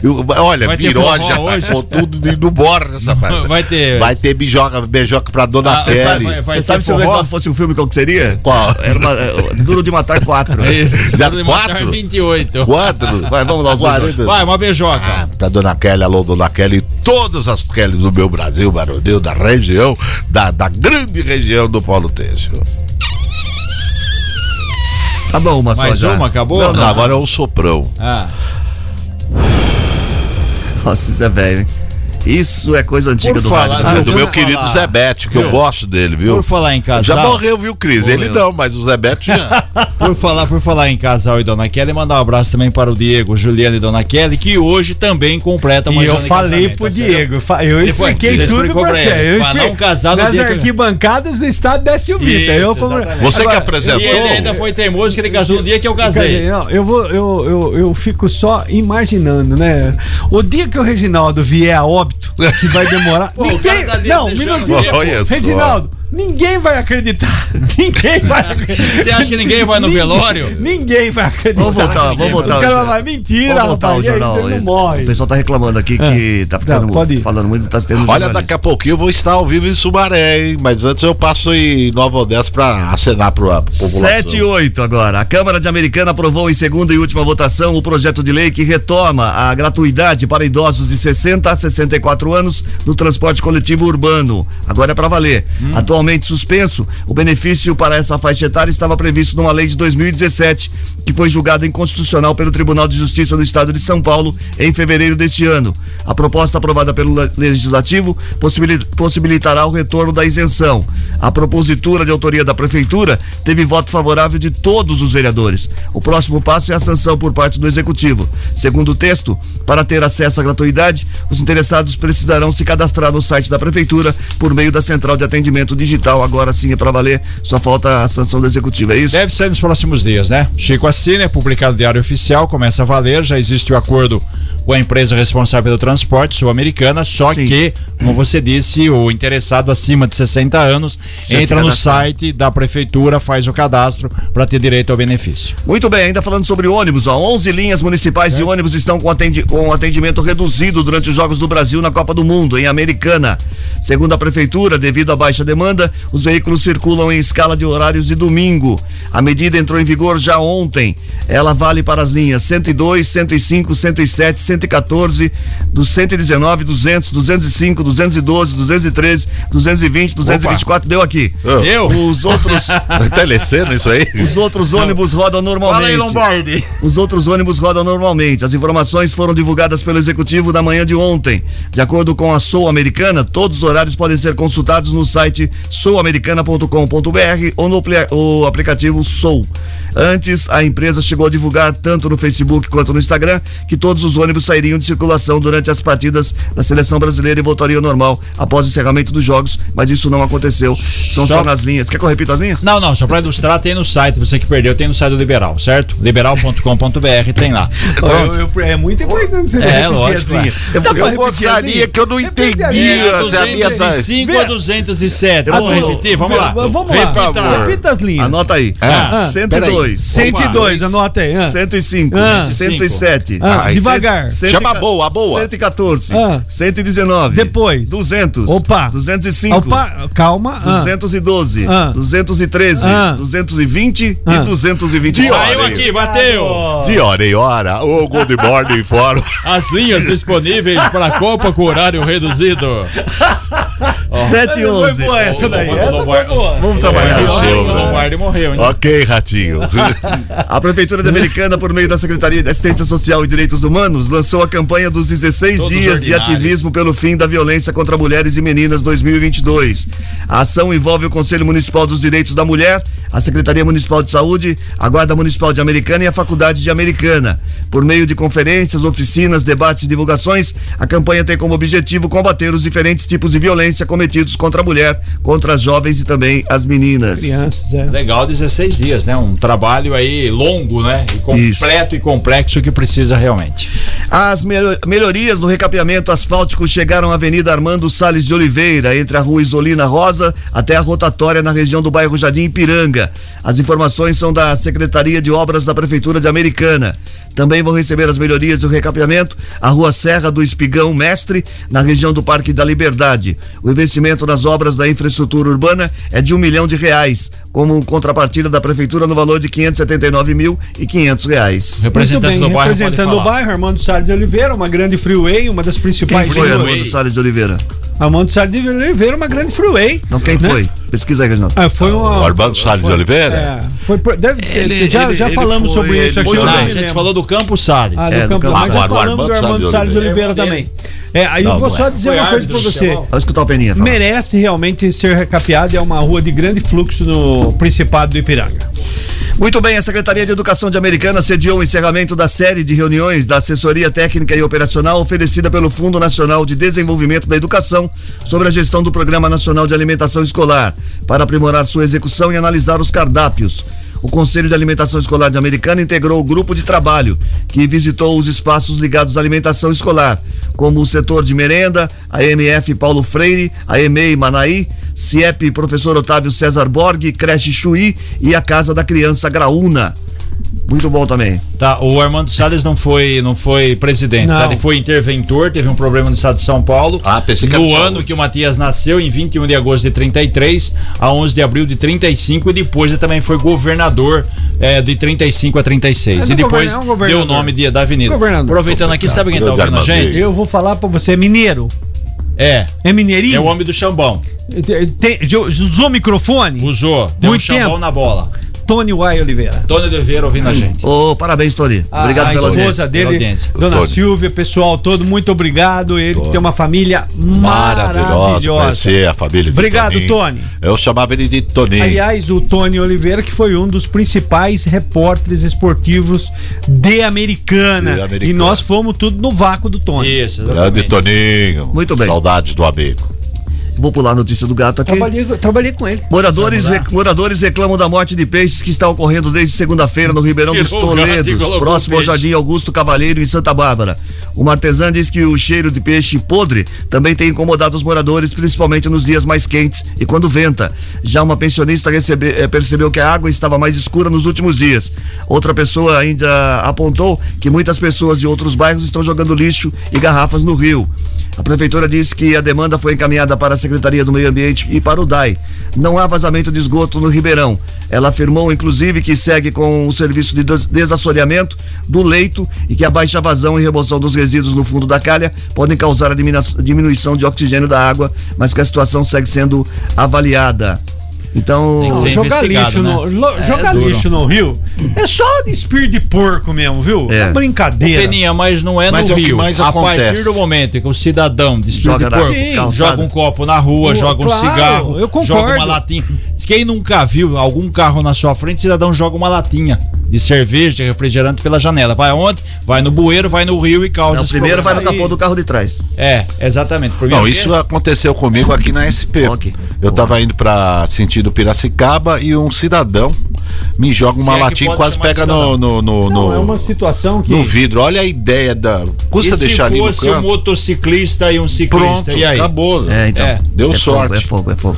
Eu- Olha, Vai hoje? tacou tudo e não morre essa parte. Vai ter. Vai ter beijoca, beijoca pra dona Ah, Você sabe, Kelly. vai- vai você sabe ter se o? Reginaldo fosse um filme, qual que seria? Qual? Era uma, é, Duro de Matar quatro. Isso. Já Tudo de matar quatro? 28. Quatro? Vai, vamos lá, os 40. Vai, uma beijoca. Ah, pra dona Kelly, alô, dona Kelly, todas as Kellys do meu Brasil, Baronil, da região, da, da grande região do Paulo. Tá bom, uma só Mais já. uma, acabou? Não, não, agora é o soprão. Ah. Nossa, isso é velho, hein? Isso é coisa antiga Por do falar- rádio. Do eu meu vou querido falar. Zé Bete, que eu Viu? gosto dele, viu? Por falar em casal. Já morreu, viu, Cris? Ele não, mas o Zé Bete já. Por falar, por falar em casal e Dona Kelly, mandar um abraço também para o Diego, Juliana e Dona Kelly, que hoje também completam E mais eu falei pro tá? Diego, eu Depois, expliquei você tudo pra você. ele, Eu expliquei. não casar no Nas que- arquibancadas do estado desce o Vita. Isso, Eu. Você que Agora, apresentou. E ele ainda foi teimoso que ele casou no dia que eu casei. Não, eu vou, eu, eu, eu fico só imaginando, né? O dia que o Reginaldo vier a óbito, que vai demorar. Pô, ninguém. tá não, um minutinho. Olha só. Reginaldo, ninguém vai acreditar. Ninguém vai Você acha que ninguém vai no Ninguém- velório? Ninguém vai acreditar. Vamos voltar, vamos voltar. Os caras vão mentira, Vamos voltar aí, jornal. não morre. O pessoal tá reclamando aqui que tá ficando Não, falando muito, tá tendo Olha, jornalista. daqui a pouquinho eu vou estar ao vivo em Sumaré, hein? Mas antes eu passo em Nova Odessa pra acenar pra população. 7 e 8 agora. A Câmara de Americana aprovou em segunda e última votação o projeto de lei que retoma a gratuidade para idosos de 60 a 64 anos no transporte coletivo urbano. Agora é para valer. Atualmente suspenso, o benefício para essa faixa etária estava previsto numa lei de 2017, que foi julgada inconstitucional pelo Tribunal de Justiça do Estado de São Paulo em fevereiro deste ano. A proposta aprovada pelo le- Legislativo possibili- possibilitará o retorno da isenção. A propositura de autoria da Prefeitura teve voto favorável de todos os vereadores. O próximo passo é a sanção por parte do Executivo. Segundo o texto, para ter acesso à gratuidade, os interessados precisarão se cadastrar no site da Prefeitura por meio da Central de Atendimento Digital. Agora sim é para valer, só falta a sanção do Executivo, é isso? Deve sair nos próximos dias, né? Chico assina, é publicado Diário Oficial, começa a valer, já existe o acordo com a empresa responsável pelo transporte sul-americana, só Sim. que, como você disse, o interessado acima de 60 anos entra no site da prefeitura, faz o cadastro para ter direito ao benefício. Muito bem, ainda falando sobre ônibus, ó, 11 linhas municipais de ônibus estão com, atendi- com atendimento reduzido durante os Jogos do Brasil na Copa do Mundo, em Americana. Segundo a prefeitura, devido à baixa demanda, os veículos circulam em escala de horários de domingo. A medida entrou em vigor já ontem. Ela vale para as linhas 102, 105, 107, 114, dos 119, 200, 205, 212, 213, 220, 224. Deu aqui. Eu? Os outros. Tá telecendo isso aí? Os outros ônibus rodam normalmente. Fala aí, Lombardi. Os outros ônibus rodam normalmente. As informações foram divulgadas pelo executivo na manhã de ontem. De acordo com a Sou Americana, todos os horários podem ser consultados no site souamericana.com.br ou no o aplicativo Sou. Antes, a empresa chegou a divulgar tanto no Facebook quanto no Instagram que todos os ônibus sairiam de circulação durante as partidas da seleção brasileira e voltariam ao normal após o encerramento dos jogos, mas isso não aconteceu. São só, Só- nas linhas. Quer que eu repita as linhas? Não, não, só para ilustrar, tem no site, você que perdeu, tem no site do Liberal, certo? liberal.com.br, tem lá. Eu- eu- é muito importante você É, lógico, as é. Eu as gostaria que eu não entendi. É, Essa é a minha 205 a 207. Ah, Vamos vou- repetir? Vamos lá. Vamos lá. Repita. Repita as linhas. Anota aí. Ah, 102. 102, anota aí. ah. 105, Ah. 107. Ah, Ai, devagar. cento- Chama a boa, a boa. 114. Ah. 119. Depois. 200. Opa. 205. Opa, calma. ah. 212. Ah. 213. Ah. 220 Ah. e 220. Saiu aqui, bateu. De hora em hora, o Good Morning Fórum. As linhas disponíveis para a Copa com horário reduzido. 7 e Foi 11. boa essa daí. Essa foi boa. Vamos trabalhar. É, O Lombardi morreu, hein? Ok, Ratinho. A Prefeitura de Americana, por meio da Secretaria de Assistência Social e Direitos Humanos, lançou a campanha dos 16 Todos dias de ativismo pelo fim da violência contra mulheres e meninas 2022. A ação envolve o Conselho Municipal dos Direitos da Mulher, a Secretaria Municipal de Saúde, a Guarda Municipal de Americana e a Faculdade de Americana. Por meio de conferências, oficinas, debates e divulgações, a campanha tem como objetivo combater os diferentes tipos de violência cometidos contra a mulher, contra as jovens e também as meninas. Crianças, é. Legal, 16 dias, né? Um trabalho aí longo, né? E completo e complexo que precisa realmente. As mel- melhorias no recapeamento asfáltico chegaram à Avenida Armando Salles de Oliveira, entre a Rua Isolina Rosa até a rotatória na região do bairro Jardim Ipiranga. As informações são da Secretaria de Obras da Prefeitura de Americana. Também vão receber as melhorias do recapeamento a Rua Serra do Espigão Mestre, na região do Parque da Liberdade. O investimento nas obras da infraestrutura urbana é de um milhão de reais, como contrapartida da Prefeitura no valor de 579 mil e 500 reais. Muito bem, representando o bairro, Armando Salles de Oliveira, uma grande freeway, uma das principais. Quem foi ruas. Armando Salles de Oliveira? Armando Salles de Oliveira, uma grande freeway. Não, quem né? foi? Pesquisa aí, Reginaldo. Ah, foi uma. O Armando Salles de foi- Oliveira? É, foi, deve, Ele- já ele- já ele falamos foi- sobre isso aqui. eu Não, não a gente falou do Campo Salles. Ah, do É, do Campo, Campo mas já Salles. falamos Armando do Armando Salles de Salles de Oliveira. Oliveira também. É, aí eu Não, vou não só é. dizer Foi uma coisa pra do você. Vamos escutar o Peninha Merece realmente ser recapeado, é uma rua de grande fluxo no Principado do Ipiranga. Muito bem, a Secretaria de Educação de Americana sediou o encerramento da série de reuniões da assessoria técnica e operacional oferecida pelo Fundo Nacional de Desenvolvimento da Educação sobre a gestão do Programa Nacional de Alimentação Escolar, para aprimorar sua execução e analisar os cardápios. O Conselho de Alimentação Escolar de Americana integrou o grupo de trabalho que visitou os espaços ligados à alimentação escolar, como o setor de merenda, a MF Paulo Freire, a EMEI Manaí, CIEP Professor Otávio César Borg, Creche Chuí e a Casa da Criança Graúna. Muito bom também. Tá, o Armando Salles não foi, não foi presidente, Não. tá? Ele foi interventor, teve um problema no estado de São Paulo. Ah, pensei que No ano que o Matias nasceu, em 21 de agosto de 33 a 11 de abril de 35 e depois ele também foi governador é, de 35 a 36. É e depois govern- um deu o governador. nome de, da avenida. Governador. Aproveitando aqui, sabe quem tá Governador ouvindo a gente? Eu vou falar pra você, é mineiro. É, É mineirinho? é o homem do chambão. Tem- tem- usou microfone? Usou, deu Muito um chambão tempo. na bola. Tony Uai Oliveira. Tony Oliveira ouvindo a gente. Ô, parabéns, Tori. A- Obrigado a pela esposa audiência. dele, pela audiência. Dona Tony. Silvia, pessoal todo, muito obrigado. Ele que tem uma família Maravilhosa, maravilhosa. a família de Obrigado, Toninho. Tony. Eu chamava ele de Toninho. Aliás, o Tony Oliveira, que foi um dos principais repórteres esportivos de Americana. De Americana. E nós fomos tudo no vácuo do Tony. Isso, Grande exatamente. Toninho. Muito bem. Saudades do amigo. Vou pular a notícia do gato aqui. Trabalhei, trabalhei com ele. Moradores, re- moradores reclamam da morte de peixes que está ocorrendo desde segunda-feira no Ribeirão dos Toledos, próximo ao. Jardim Augusto Cavalheiro, em Santa Bárbara. Uma artesã diz que o cheiro de peixe podre também tem incomodado os moradores, principalmente nos dias mais quentes e quando venta. Já uma pensionista recebe- eh, percebeu que a água estava mais escura nos últimos dias. Outra pessoa ainda apontou que muitas pessoas de outros bairros estão jogando lixo e garrafas no rio. A prefeitura disse que a demanda foi encaminhada para a Secretaria do Meio Ambiente e para o DAI. Não há vazamento de esgoto no Ribeirão. Ela afirmou, inclusive, que segue com o serviço de des- desassoreamento do leito e que a baixa vazão e remoção dos resíduos no fundo da calha podem causar a diminuição de oxigênio da água, mas que a situação segue sendo avaliada. Então, Não, jogar lixo, né? no, lo- É, jogar duro. lixo no rio é só de espírito de porco mesmo, viu? É. É, brincadeira. Peninha, mas não é Mas no é rio. mais a acontece. partir do momento que o cidadão de espírito Joga de porco calçada. joga um copo na rua, Pô, joga um claro, cigarro, eu concordo. joga uma latinha. Quem nunca viu algum carro na sua frente, o cidadão joga uma latinha de cerveja, de refrigerante pela janela. Vai onde? Vai no bueiro, vai no rio e causa não, primeiro vai no capô do carro de trás. É, exatamente. Primeiro Não, isso aconteceu comigo aqui na SP. Ok. Eu tava indo pra sentido Piracicaba e um cidadão me joga uma Se é latinha e quase pega no, no, no, Não, no- é uma situação que. no vidro. Olha a ideia da. Custa e deixar se ali no fosse um canto. motociclista e um ciclista, Pronto, e aí? acabou. É, então. É, deu é sorte. Fogo, é fogo, é fogo.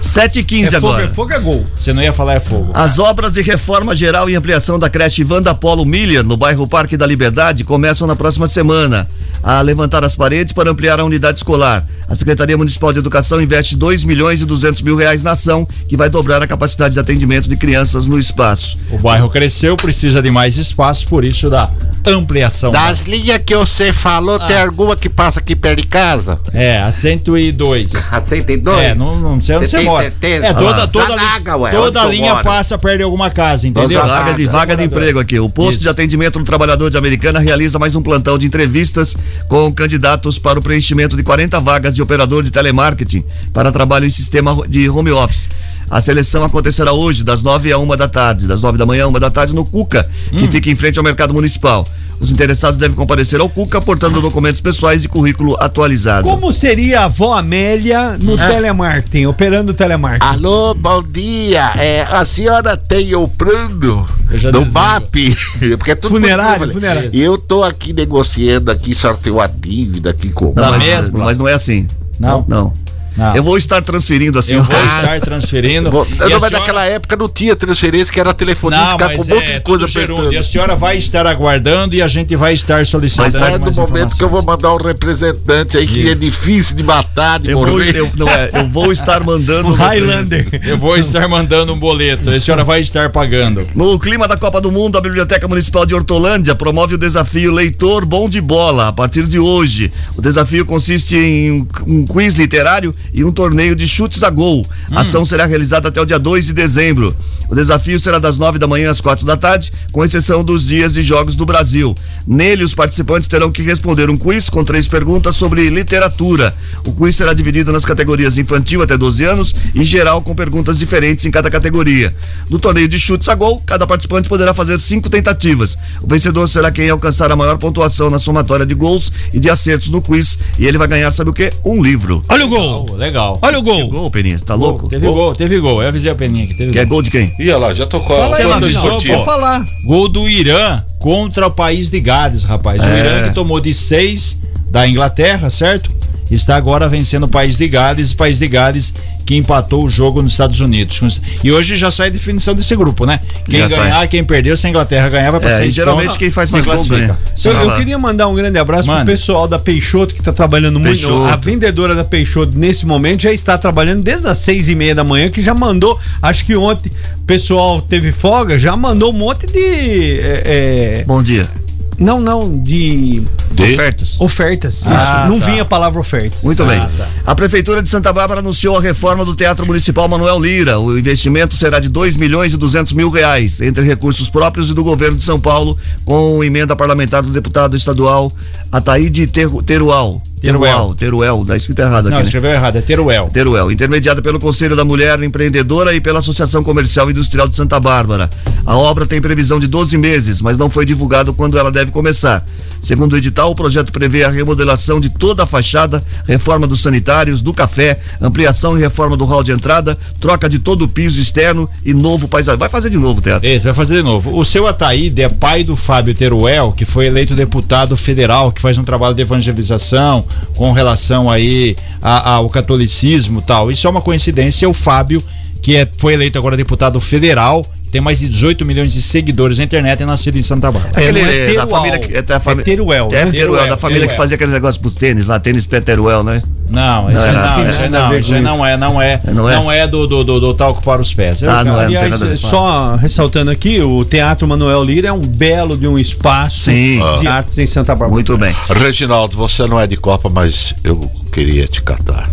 7 h 15 é fogo, agora. é fogo, é gol. Você não ia falar é fogo. As obras de reforma geral e ampliação da creche Vanda Polo Miller, no bairro Parque da Liberdade, começam na próxima semana a levantar as paredes para ampliar a unidade escolar. A Secretaria Municipal de Educação investe 2 milhões e 200 mil reais na ação, que vai dobrar a capacidade de atendimento de crianças no espaço. O bairro cresceu, precisa de mais espaço, por isso da ampliação. Das linhas que você falou, tem alguma que passa aqui perto de casa? É, a 102. A 102? É, não, não sei onde Você você tem mora. certeza? É, toda, Ah. toda, Zanaga, ué, toda linha passa perto de alguma casa, entendeu? Vaga de, vaga de emprego aqui. O posto de atendimento do trabalhador de Americana realiza mais um plantão de entrevistas com candidatos para o preenchimento de 40 vagas de operador de telemarketing para trabalho em sistema de home office. A seleção acontecerá hoje, das 9 a 1 da tarde, das 9 da manhã a 1 da tarde, no Cuca, que fica em frente ao mercado municipal. Os interessados devem comparecer ao Cuca portando documentos pessoais e currículo atualizado. Como seria a avó Amélia no Ah. telemarketing, operando o telemarketing? Alô, bom dia. É, a senhora tem o plano do. MAP? Porque é tudo Funerário, muito- funerário. Eu tô aqui negociando aqui, sorteio a dívida aqui com Não, mas, mas não é assim. Não? Não. Eu vou estar transferindo assim. Eu vou estar transferindo. Bom, E não, mas senhora- naquela época não tinha transferência, que era telefonia, Não, ficava com um monte é de coisa gerúndio. E a senhora vai estar aguardando e a gente vai estar solicitando Mas é mais no momento que eu vou mandar um representante aí que é Isso. difícil de matar, de Eu vou, morrer. eu, não é, eu vou estar mandando. Eu vou estar mandando um boleto. A senhora vai estar pagando. No clima da Copa do Mundo, a Biblioteca Municipal de Hortolândia promove o desafio Leitor Bom de Bola a partir de hoje. O desafio consiste em um, um quiz literário e um torneio de chutes a gol. A ação será realizada até o dia 2 de dezembro. O desafio será das 9 da manhã às 4 da tarde, com exceção dos dias de jogos do Brasil. Nele, os participantes terão que responder um quiz com três perguntas sobre literatura. O quiz será dividido nas categorias infantil até 12 anos e geral com perguntas diferentes em cada categoria. No torneio de chutes a gol, cada participante poderá fazer cinco tentativas. O vencedor será quem alcançar a maior pontuação na somatória de gols e de acertos no quiz e ele vai ganhar, sabe o quê? Um livro. Olha o gol! Legal. Olha o gol! Que gol, Peninha, tá louco? Teve gol, teve gol. Eu avisei a Peninha que teve Quer gol de quem? Ih, olha lá, já tocou Fala a aí, esportiva. pô. falar. Gol do Irã contra o país de Gales, rapaz. O É. Irã que tomou de seis da Inglaterra, certo? Está agora vencendo o país de Gales, o país de Gales que empatou o jogo nos Estados Unidos. E hoje já sai a definição desse grupo, né? Quem Já ganhar, sai. quem perder, se a Inglaterra ganhar, vai pra É, seis e geralmente quem faz se mais gol classifica. ganha. Eu, eu Fala. queria mandar um grande abraço Mano. pro pessoal da Peixoto que tá trabalhando muito. Peixoto. A vendedora da Peixoto nesse momento já está trabalhando desde as seis e meia da manhã, que já mandou. Acho que ontem o pessoal teve folga, já mandou um monte de. é, é, Bom dia. Não, não, de. Ofertas. Ofertas. Isso. Ah, não tá. vinha a palavra ofertas. Muito bem. Ah, tá. A Prefeitura de Santa Bárbara anunciou a reforma do Teatro Municipal Manuel Lira. O investimento será de 2 milhões e 200 mil reais, entre recursos próprios e do governo de São Paulo, com emenda parlamentar do deputado estadual Ataíde Teru- Terual. Teruel, Teruel, tá escrito errado aqui. Não, né? escreveu errado, é Teruel. Teruel, intermediada pelo Conselho da Mulher Empreendedora e pela Associação Comercial e Industrial de Santa Bárbara. A obra tem previsão de 12 meses, mas não foi divulgado quando ela deve começar. Segundo o edital, o projeto prevê a remodelação de toda a fachada, reforma dos sanitários, do café, ampliação e reforma do hall de entrada, troca de todo o piso externo e novo paisagem. Vai fazer de novo, teatro. Esse vai fazer de novo. O seu Ataíde é pai do Fábio Teruel, que foi eleito deputado federal, que faz um trabalho de evangelização com relação aí ao catolicismo tal. Isso é uma coincidência. O Fábio, que é, foi eleito agora deputado federal, tem mais de 18 milhões de seguidores na internet, é nascido em Santa Bárbara. Aquele não é é da família que. É, da fami- é Teruel, É, né? Teruel, Teruel, da família que fazia aqueles negócios pros tênis lá, tênis pé Teruel, né? Não, isso Não, isso não, isso. não é, não é, Não é? não é do, do, do, do talco para os pés. Ah, não é, Aliás, só ressaltando aqui, o Teatro Manuel Lira é um belo de um espaço Sim. de artes em Santa Bárbara. Muito bem. Reginaldo, você não é de Copa, mas eu queria te catar.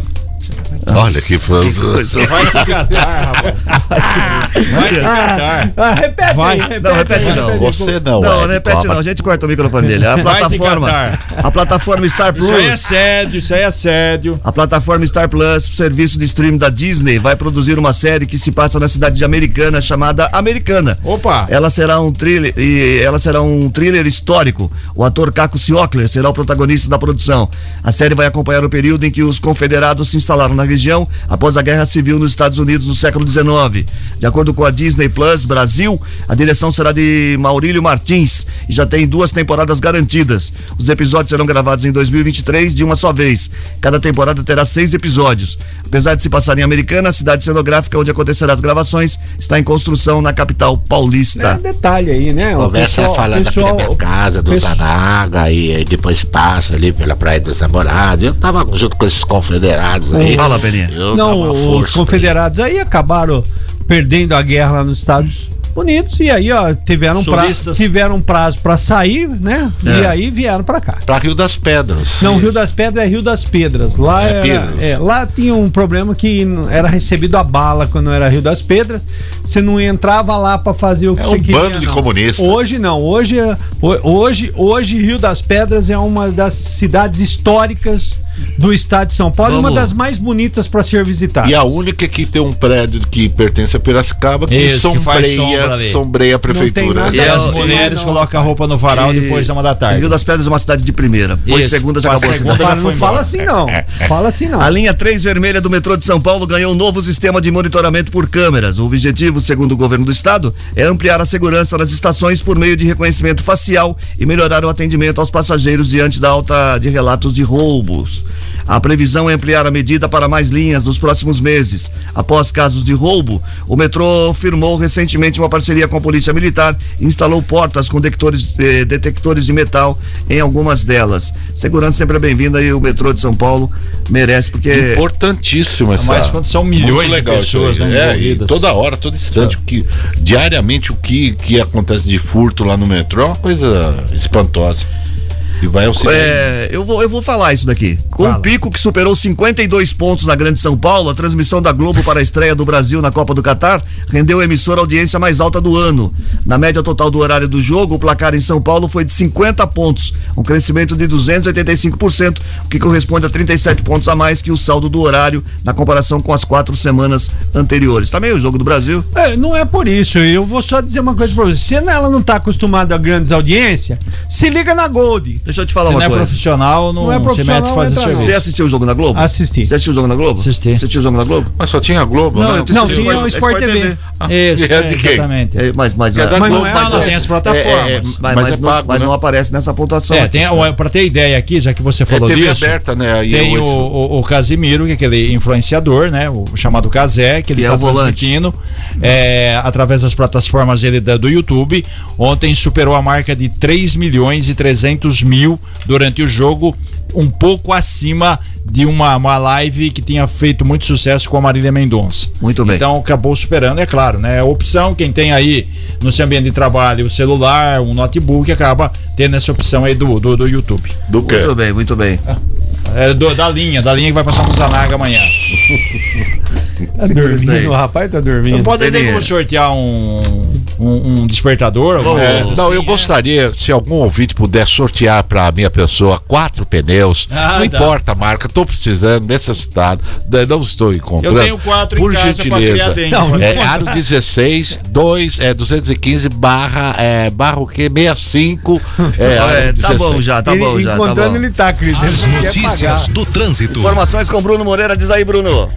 Olha que fã. Vai te catar, rapaz. Vai te catar. Ah, repete Vai. aí, repete Não, repete aí, não. Você não, Não, é não repete não, a gente corta o microfone dele. A plataforma, a plataforma Star Isso aí é Plus, sério, isso aí é sério. a plataforma Star Plus, serviço de streaming da Disney, vai produzir uma série que se passa na cidade de Americana chamada Americana. Opa. Ela será um thriller e ela será um thriller histórico. O ator Caco Ciocler será o protagonista da produção. A série vai acompanhar o período em que os confederados se instalaram na região após a Guerra Civil nos Estados Unidos no século XIX. De acordo com a Disney Plus Brasil, a direção será de Maurílio Martins e já tem duas temporadas garantidas. Os episódios serão gravados em 2023 de uma só vez. Cada temporada terá seis episódios. Apesar de se passar em Americana, a cidade cenográfica onde acontecerá as gravações está em construção na capital paulista. É um detalhe aí, né? O Começa pessoal- falando pessoal- da minha casa, do pessoal- Zanaga, e aí depois passa ali pela Praia dos Namorados. Eu tava junto com esses confederados aí. Fala, Peninha. Eu dava Não, os força confederados aí acabaram perdendo a guerra lá nos Estados bonitos e aí, ó, tiveram, pra, Solistas. tiveram prazo pra sair, né? E É. aí vieram pra cá. Pra Rio das Pedras. Não, Rio das Pedras é Rio das Pedras. Lá, É era- Pedras. é, lá tinha um problema que era recebido a bala quando era Rio das Pedras. Você não entrava lá pra fazer o que É você um queria. bando de não. comunistas. Hoje não. Hoje, é- ho- hoje, hoje Rio das Pedras é uma das cidades históricas do estado de São Paulo e uma Vamos. das mais bonitas para ser visitada. E a única que tem um prédio que pertence a Piracicaba que Isso, que sombreia, ali. sombreia a prefeitura. E as mulheres colocam a roupa no varal depois da uma da tarde. Rio das Pedras é uma cidade de primeira. Pois Isso. segunda já acabou a segunda cidade. Não fala assim não. Fala assim não. A linha 3 vermelha do metrô de São Paulo ganhou um novo sistema de monitoramento por câmeras. O objetivo, segundo o governo do estado, é ampliar a segurança nas estações por meio de reconhecimento facial e melhorar o atendimento aos passageiros diante da alta de relatos de roubos. A previsão é ampliar a medida para mais linhas nos próximos meses. Após casos de roubo, o metrô firmou recentemente uma parceria com a Polícia Militar e instalou portas com detectores, eh, detectores de metal em algumas delas. Segurança sempre é bem-vinda e o metrô de São Paulo merece, porque. Importantíssimo essa. Mas quando são milhões Muito de pessoas, aí. né, É, e envolvidas. toda hora, todo instante, o que, diariamente o que, que acontece de furto lá no metrô é uma coisa espantosa. E vai auxiliar. É, eu vou, eu vou falar isso daqui. Com um pico que superou 52 pontos na Grande São Paulo, a transmissão da Globo para a estreia do Brasil na Copa do Catar rendeu a emissora a audiência mais alta do ano. Na média total do horário do jogo, o placar em São Paulo foi de 50 pontos, um crescimento de 285%, o que corresponde a 37 pontos a mais que o saldo do horário na comparação com as quatro semanas anteriores. Também o jogo do Brasil. É, não é por isso. Eu vou só dizer uma coisa pra você. Se ela não tá acostumada a grandes audiências, se liga na Gold. Deixa eu te falar Se uma não é coisa. profissional, não, Não é profissional, mete fazer. Você assistiu o jogo na Globo? Assisti. Você assistiu o jogo na Globo? Assisti. Você assistiu o jogo na Globo? Mas só tinha Globo, Não, não? eu Não, tinha o Sport TV. Isso, É é, de quem? exatamente. É, mas, mas, É da mas, Globo, não, mas não, é- tem as é- plataformas. é- mas, mas mas é não, pago, mas né? não aparece nessa pontuação. É, aqui. tem, a- pra ter ideia aqui, já que você falou TV disso. aberta, né? Aí tem o, o, o Casimiro, que é aquele influenciador, né? O chamado Casé, que ele é tá o volante. transmitindo é, através das plataformas dele do YouTube. Ontem superou a marca de 3 milhões e 300 mil durante o jogo, um pouco acima de uma, uma live que tinha feito muito sucesso com a Marília Mendonça. Muito bem. Então acabou superando, é claro, né? A opção, quem tem aí no seu ambiente de trabalho o celular, um notebook, acaba tendo essa opção aí do, do, do YouTube. Do quê? Muito bem, muito bem. É, do- da linha, da linha que vai passar no Zanaga amanhã. Tá dormindo, o rapaz tá dormindo. Pode ter Teria. como sortear um, um, um despertador? alguma É, não, assim, eu é? gostaria, se algum ouvinte puder sortear pra minha pessoa quatro pneus, Ah, não tá. importa a marca, tô precisando, necessitado, né, não estou encontrando. Eu tenho quatro em Por casa pra gentileza. criar dentro. Não, Pode É, ser. aro 16, 2, é, 215 barra, é, barra o quê? 65. É, É, tá 16. bom já, tá Ele- bom já. Tá encontrando bom. ele tá, Cris. As notícias do trânsito. Informações com Bruno Moreira, diz aí, Bruno.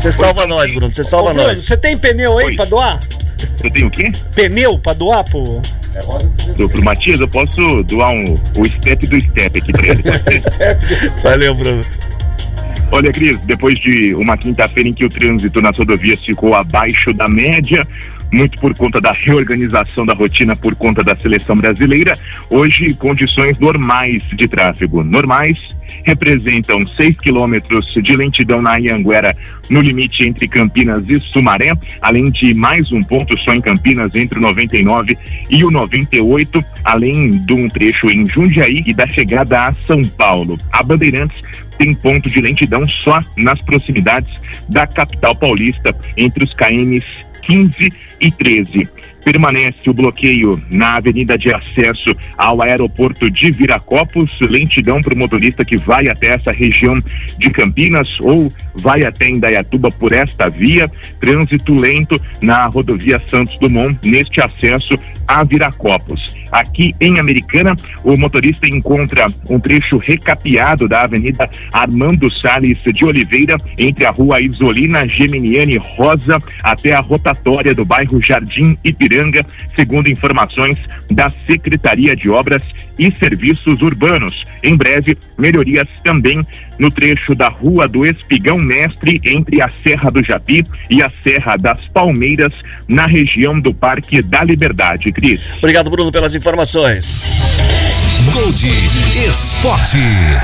Você salva nós, Bruno. Você salva Bruno, nós. você tem pneu aí pra doar? Eu tenho o quê? Pneu pra doar, pô? Pro, pro Matias, eu posso doar um, o step do step aqui pra ele. Valeu, Bruno. Olha, Cris, depois de uma quinta-feira em que o trânsito nas rodovias ficou abaixo da média, muito por conta da reorganização da rotina por conta da seleção brasileira, hoje condições normais de tráfego. Normais representam 6 quilômetros de lentidão na Anhanguera, no limite entre Campinas e Sumaré, além de mais um ponto só em Campinas entre o 99 e o 98, além de um trecho em Jundiaí e da chegada a São Paulo. A Bandeirantes tem ponto de lentidão só nas proximidades da capital paulista, entre os KMs 15 e 13. Permanece o bloqueio na avenida de acesso ao aeroporto de Viracopos, lentidão para o motorista que vai até essa região de Campinas ou vai até Indaiatuba por esta via. Trânsito lento na rodovia Santos Dumont, neste acesso a Viracopos. Aqui em Americana, o motorista encontra um trecho recapeado da Avenida Armando Salles de Oliveira, entre a rua Isolina Geminiane Rosa até a rotatória do bairro Jardim Ipiranga, segundo informações da Secretaria de Obras e Serviços Urbanos. Em breve, melhorias também no trecho da Rua do Espigão Mestre, entre a Serra do Japi e a Serra das Palmeiras, na região do Parque da Liberdade. Cris. Obrigado, Bruno, pelas informações. Gold Esporte.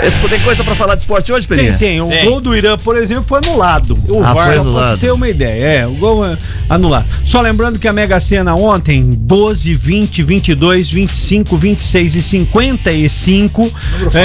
Esse, tem coisa pra falar de esporte hoje, Peninha? Tem, tem. O gol do Irã, por exemplo, foi anulado. O Ah, VAR, anulado. pra você ter uma ideia. É, o gol é anulado. Só lembrando que a Mega Sena ontem, 12, 20, 22, 25, 26 e 55. Número É,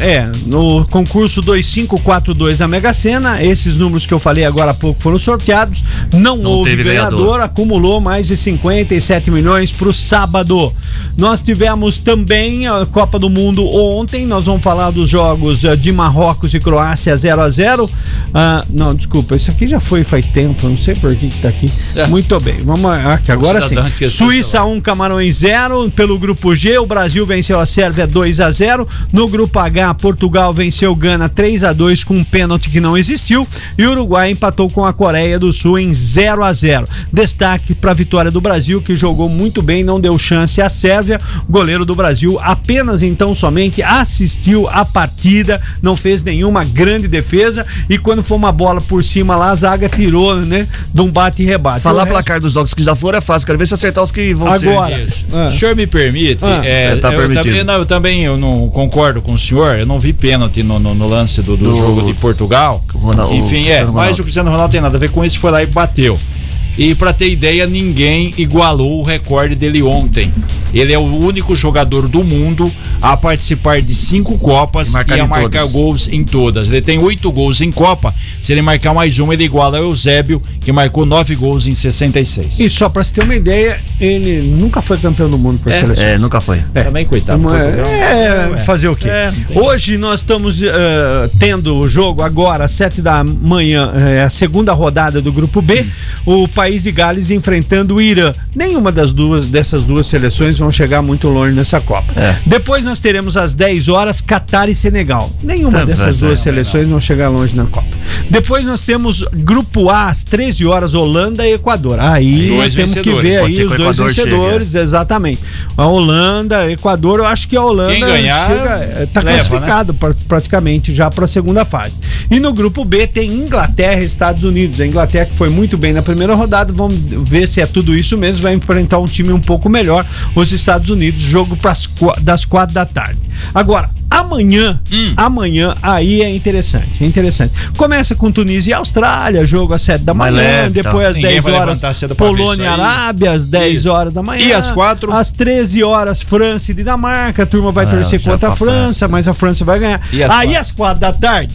é, no concurso 2542 da Mega Sena, esses números que eu falei agora há pouco foram sorteados. Não, Não houve teve ganhador, ganhador. acumulou mais de 57 milhões para o sábado. Nós tivemos também a Copa do Mundo ontem. Nós vamos falar dos jogos eh, de Marrocos e Croácia 0 a 0 Ah, Não, desculpa, isso aqui já foi faz tempo. Não sei por que, que tá aqui. Muito bem, vamos aqui agora sim. Suíça 1, Camarões 0. Pelo grupo G, o Brasil venceu a Sérvia 2 a 0 No grupo H, Portugal venceu Gana 3 a 2 com um pênalti que não existiu. E o Uruguai empatou com a Coreia do Sul em 0 a 0 Destaque para a vitória do Brasil, que jogou muito bem, não deu chance à Sérvia. O goleiro do Brasil apenas então somente assistiu a partida, não fez nenhuma grande defesa. E quando foi uma bola por cima lá, a zaga tirou, né? De um bate e rebate. Falar resto- placar dos jogos que já foram é fácil. Quero ver se acertar os que vão Agora. ser. Isso. Ah. O senhor me permite? Ah. é, É, tá eu, permitido. também, não, eu também eu não concordo com o senhor. Eu não vi pênalti no, no- no lance do, do Do- jogo de Portugal. Ronaldo- Enfim, é. Mas o Cristiano Ronaldo tem nada a ver com isso. Foi lá e bateu. E pra ter ideia, ninguém igualou o recorde dele ontem. Ele é o único jogador do mundo a participar de cinco Copas E marcar e a marcar todas. gols em todas. Ele tem oito gols em Copa. Se ele marcar mais uma, ele iguala o Eusébio, que marcou nove gols em 66. E só pra você ter uma ideia, ele nunca foi campeão do mundo por É, seleção. É, nunca foi. Também, coitado. Uma- Portugal. é, fazer o quê? É, Hoje nós estamos eh, tendo o jogo agora, às sete da manhã, eh, a segunda rodada do grupo B, o país de Gales enfrentando o Irã. Nenhuma das duas dessas duas seleções vão chegar muito longe nessa Copa. É. Depois nós teremos às 10 horas Catar e Senegal. Nenhuma Tá, dessas duas tá. seleções vão chegar longe na Copa. Depois nós temos grupo A às 13 horas Holanda e Equador. Aí nós temos que vencedores. ver Pode aí os dois Equador chegue, vencedores, exatamente. A Holanda, Equador, eu acho que a Holanda Quem ganhar, chega, tá leva, classificado pra- praticamente já para a segunda fase. E no grupo B tem Inglaterra e Estados Unidos. A Inglaterra que foi muito bem na primeira rodada, vamos ver se é tudo isso mesmo, vai enfrentar um time um pouco melhor, os Estados Unidos, jogo pras, das quatro da tarde. Agora, Amanhã, Hum. amanhã, aí é interessante, é interessante. Começa com Tunísia e Austrália, jogo às 7 da manhã, leve, depois tá. às Ninguém 10 vai horas, Polônia e. Arábia, às 10 Isso. horas da manhã. E às quatro? Às 13 horas, França e Dinamarca. A turma vai Ah, torcer contra a França, França. mas a França vai ganhar. Aí às 4 da tarde,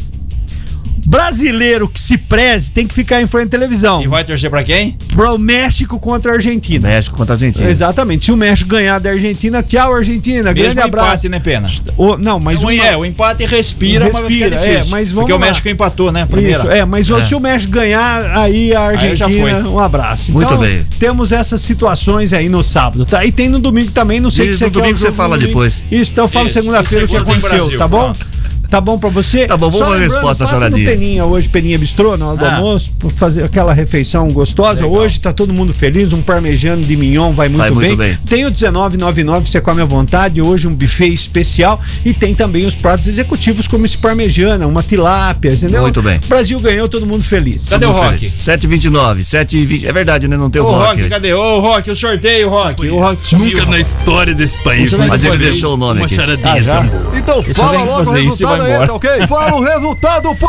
brasileiro que se preze tem que ficar em frente à televisão. E vai torcer pra quem? Pro México contra a Argentina. México contra a Argentina. Exatamente. Se o México ganhar da Argentina, tchau, Argentina. Mesmo Grande abraço. empate, né, Pena? O- não, mas o, uma- é, o empate respira, mas Respira, difícil. é, mas vamos Porque o lá. México empatou, né? Primeira. Isso, é, mas se o México ganhar, aí a Aí já Argentina, foi. um abraço. Muito bem. Temos essas situações aí no sábado, tá? E tem no domingo também, não sei E que você no quer domingo o você fala no domingo. depois. Isso, então eu falo segunda-feira o que aconteceu, Brasil, tá bom? pronto. Tá bom pra você? Tá bom, vamos Só ver a resposta, Charadinha. Peninha hoje, Peninha Bistrô, na hora do Ah. almoço, por fazer aquela refeição gostosa. Hoje tá todo mundo feliz, um parmejano de mignon vai muito, Vai muito bem. bem. Tem o 19,99, você come à vontade. Hoje um buffet especial e tem também os pratos executivos como esse parmejana, uma tilápia, entendeu? Muito bem. Brasil ganhou, todo mundo feliz. Cadê o Rock? feliz. 7h29, 7h20. É verdade, né? Não tem o Ô, Rock. Rock, cadê? Ô, Rock, o sorteio, Rock. O Rock sumiu, Nunca na história desse país. Mas ele deixou o nome uma aqui. charadinha. Ah, boa. Então fala logo o resultado vai aí, tá ok? Fala o resultado, pô!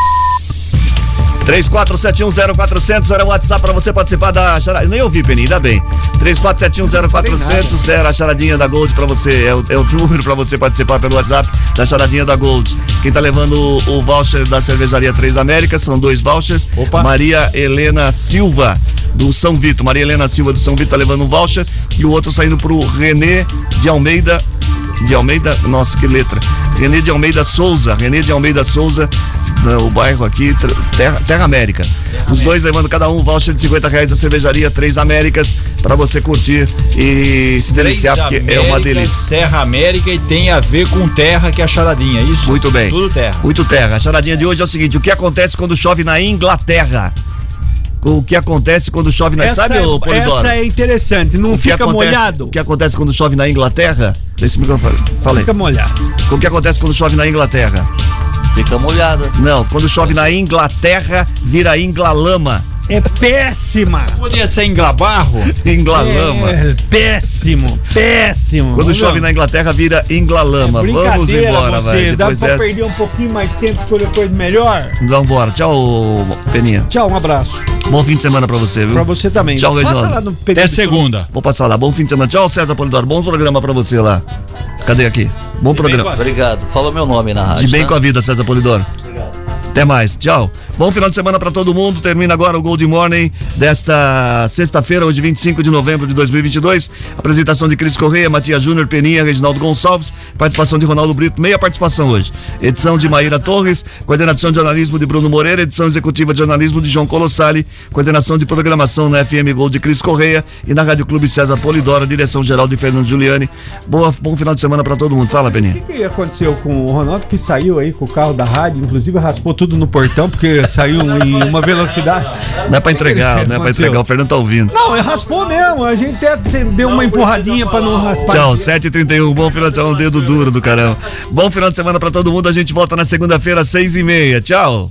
34710400 era o WhatsApp pra você participar da charadinha. Nem ouvi, Peninha, ainda bem. 34710400 era a charadinha da Gold pra você. É o, é o número pra você participar pelo WhatsApp da charadinha da Gold. Quem tá levando o, o voucher da cervejaria Três Américas são dois vouchers. Opa. Maria Helena Silva do São Vito. Maria Helena Silva do São Vito tá levando um voucher e o outro saindo pro Renê de Almeida de Almeida, nossa, que letra. Renê de Almeida Souza, Renê de Almeida Souza, o bairro aqui, Ter- Terra, Terra América. Os dois levando cada um um voucher de 50 reais da cervejaria Três Américas para você curtir e se deliciar, porque é uma delícia. Terra América e tem a ver com terra que é a charadinha, é isso? Muito bem. Tudo terra. Muito terra. A charadinha de hoje é o seguinte: o que acontece quando chove na Inglaterra? O que acontece quando chove na. Essa, Sabe, ô Polidoro? essa é interessante, não fica acontece- molhado. O que acontece quando chove na Inglaterra? Desse microfone. Fala aí. Fica molhado. O que acontece quando chove na Inglaterra? Fica molhada. Não, quando chove na Inglaterra, vira Inglalama. É péssima. Podia ser Inglabarro? Inglalama. É, péssimo, péssimo. Quando chove na Inglaterra, vira Inglalama. Vamos brincadeira embora, você. vai. Dá pra dessa. perder um pouquinho mais tempo, escolher coisa melhor? Vamos embora. Tchau, Peninha. Tchau, um abraço. Bom fim de semana pra você, viu? Pra você também. Tchau, Passa Reginaldo. lá no Até segunda. Vou passar lá. Bom fim de semana. Tchau, César Polidoro. Bom programa pra você lá. Cadê aqui? Bom programa. Obrigado. Fala meu nome na rádio. De bem tá? com a vida, César Polidoro. Até mais, tchau. Bom final de semana pra todo mundo. Termina agora o Gold Morning desta sexta-feira, hoje 25 de novembro de 2022. Apresentação de Cris Correia, Matias Júnior, Peninha, Reginaldo Gonçalves. Participação de Ronaldo Brito, meia participação hoje. Edição de Maíra Torres, coordenação de jornalismo de Bruno Moreira, edição executiva de jornalismo de João Colossali, coordenação de programação na FM Gold de Cris Correia e na Rádio Clube César Polidoro, direção geral de Fernando Giuliani. Boa, bom final de semana pra todo mundo. Fala, Peninha. O que, que aconteceu com o Ronaldo que saiu aí com o carro da rádio, inclusive raspou tudo no portão porque saiu em uma velocidade. Não é pra entregar, não é pra entregar. O Fernando tá ouvindo. Não, é raspou mesmo. A gente até deu uma empurradinha pra não raspar. Tchau, 7h31. Bom final de semana, um dedo duro do caramba. Bom final de semana pra todo mundo. A gente volta na segunda-feira, às 6h30. Tchau.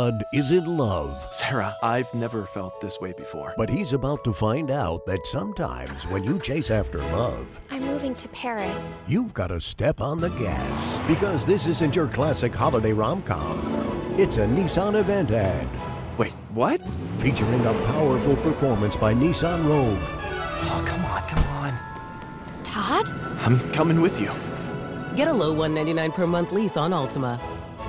Todd is in love, Sarah, I've never felt this way before. but he's about to find out that sometimes when you chase after love, I'm moving to Paris. you've got to step on the gas. Because this isn't your classic holiday rom com, it's a Nissan event ad. Wait, what? Featuring a powerful performance by Nissan Rogue. Oh, come on, come on. Todd? I'm coming with you. Get a low 199 per month lease on Altima.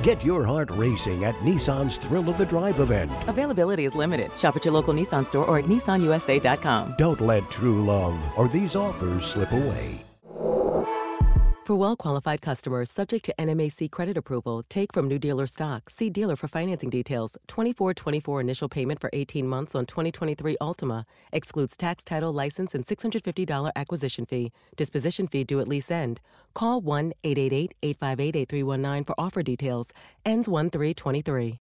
Get your heart racing at Nissan's Thrill of the Drive event. Availability is limited. Shop at your local Nissan store or at nissanusa.com. Don't let true love or these offers slip away. For well qualified customers subject to NMAC credit approval, take from new dealer stock. See dealer for financing details. 2424 initial payment for 18 months on 2023 Altima. Excludes tax, title, license, and $650 acquisition fee. Disposition fee due at lease end. Call 1 888 858 8319 for offer details. Ends 1 323.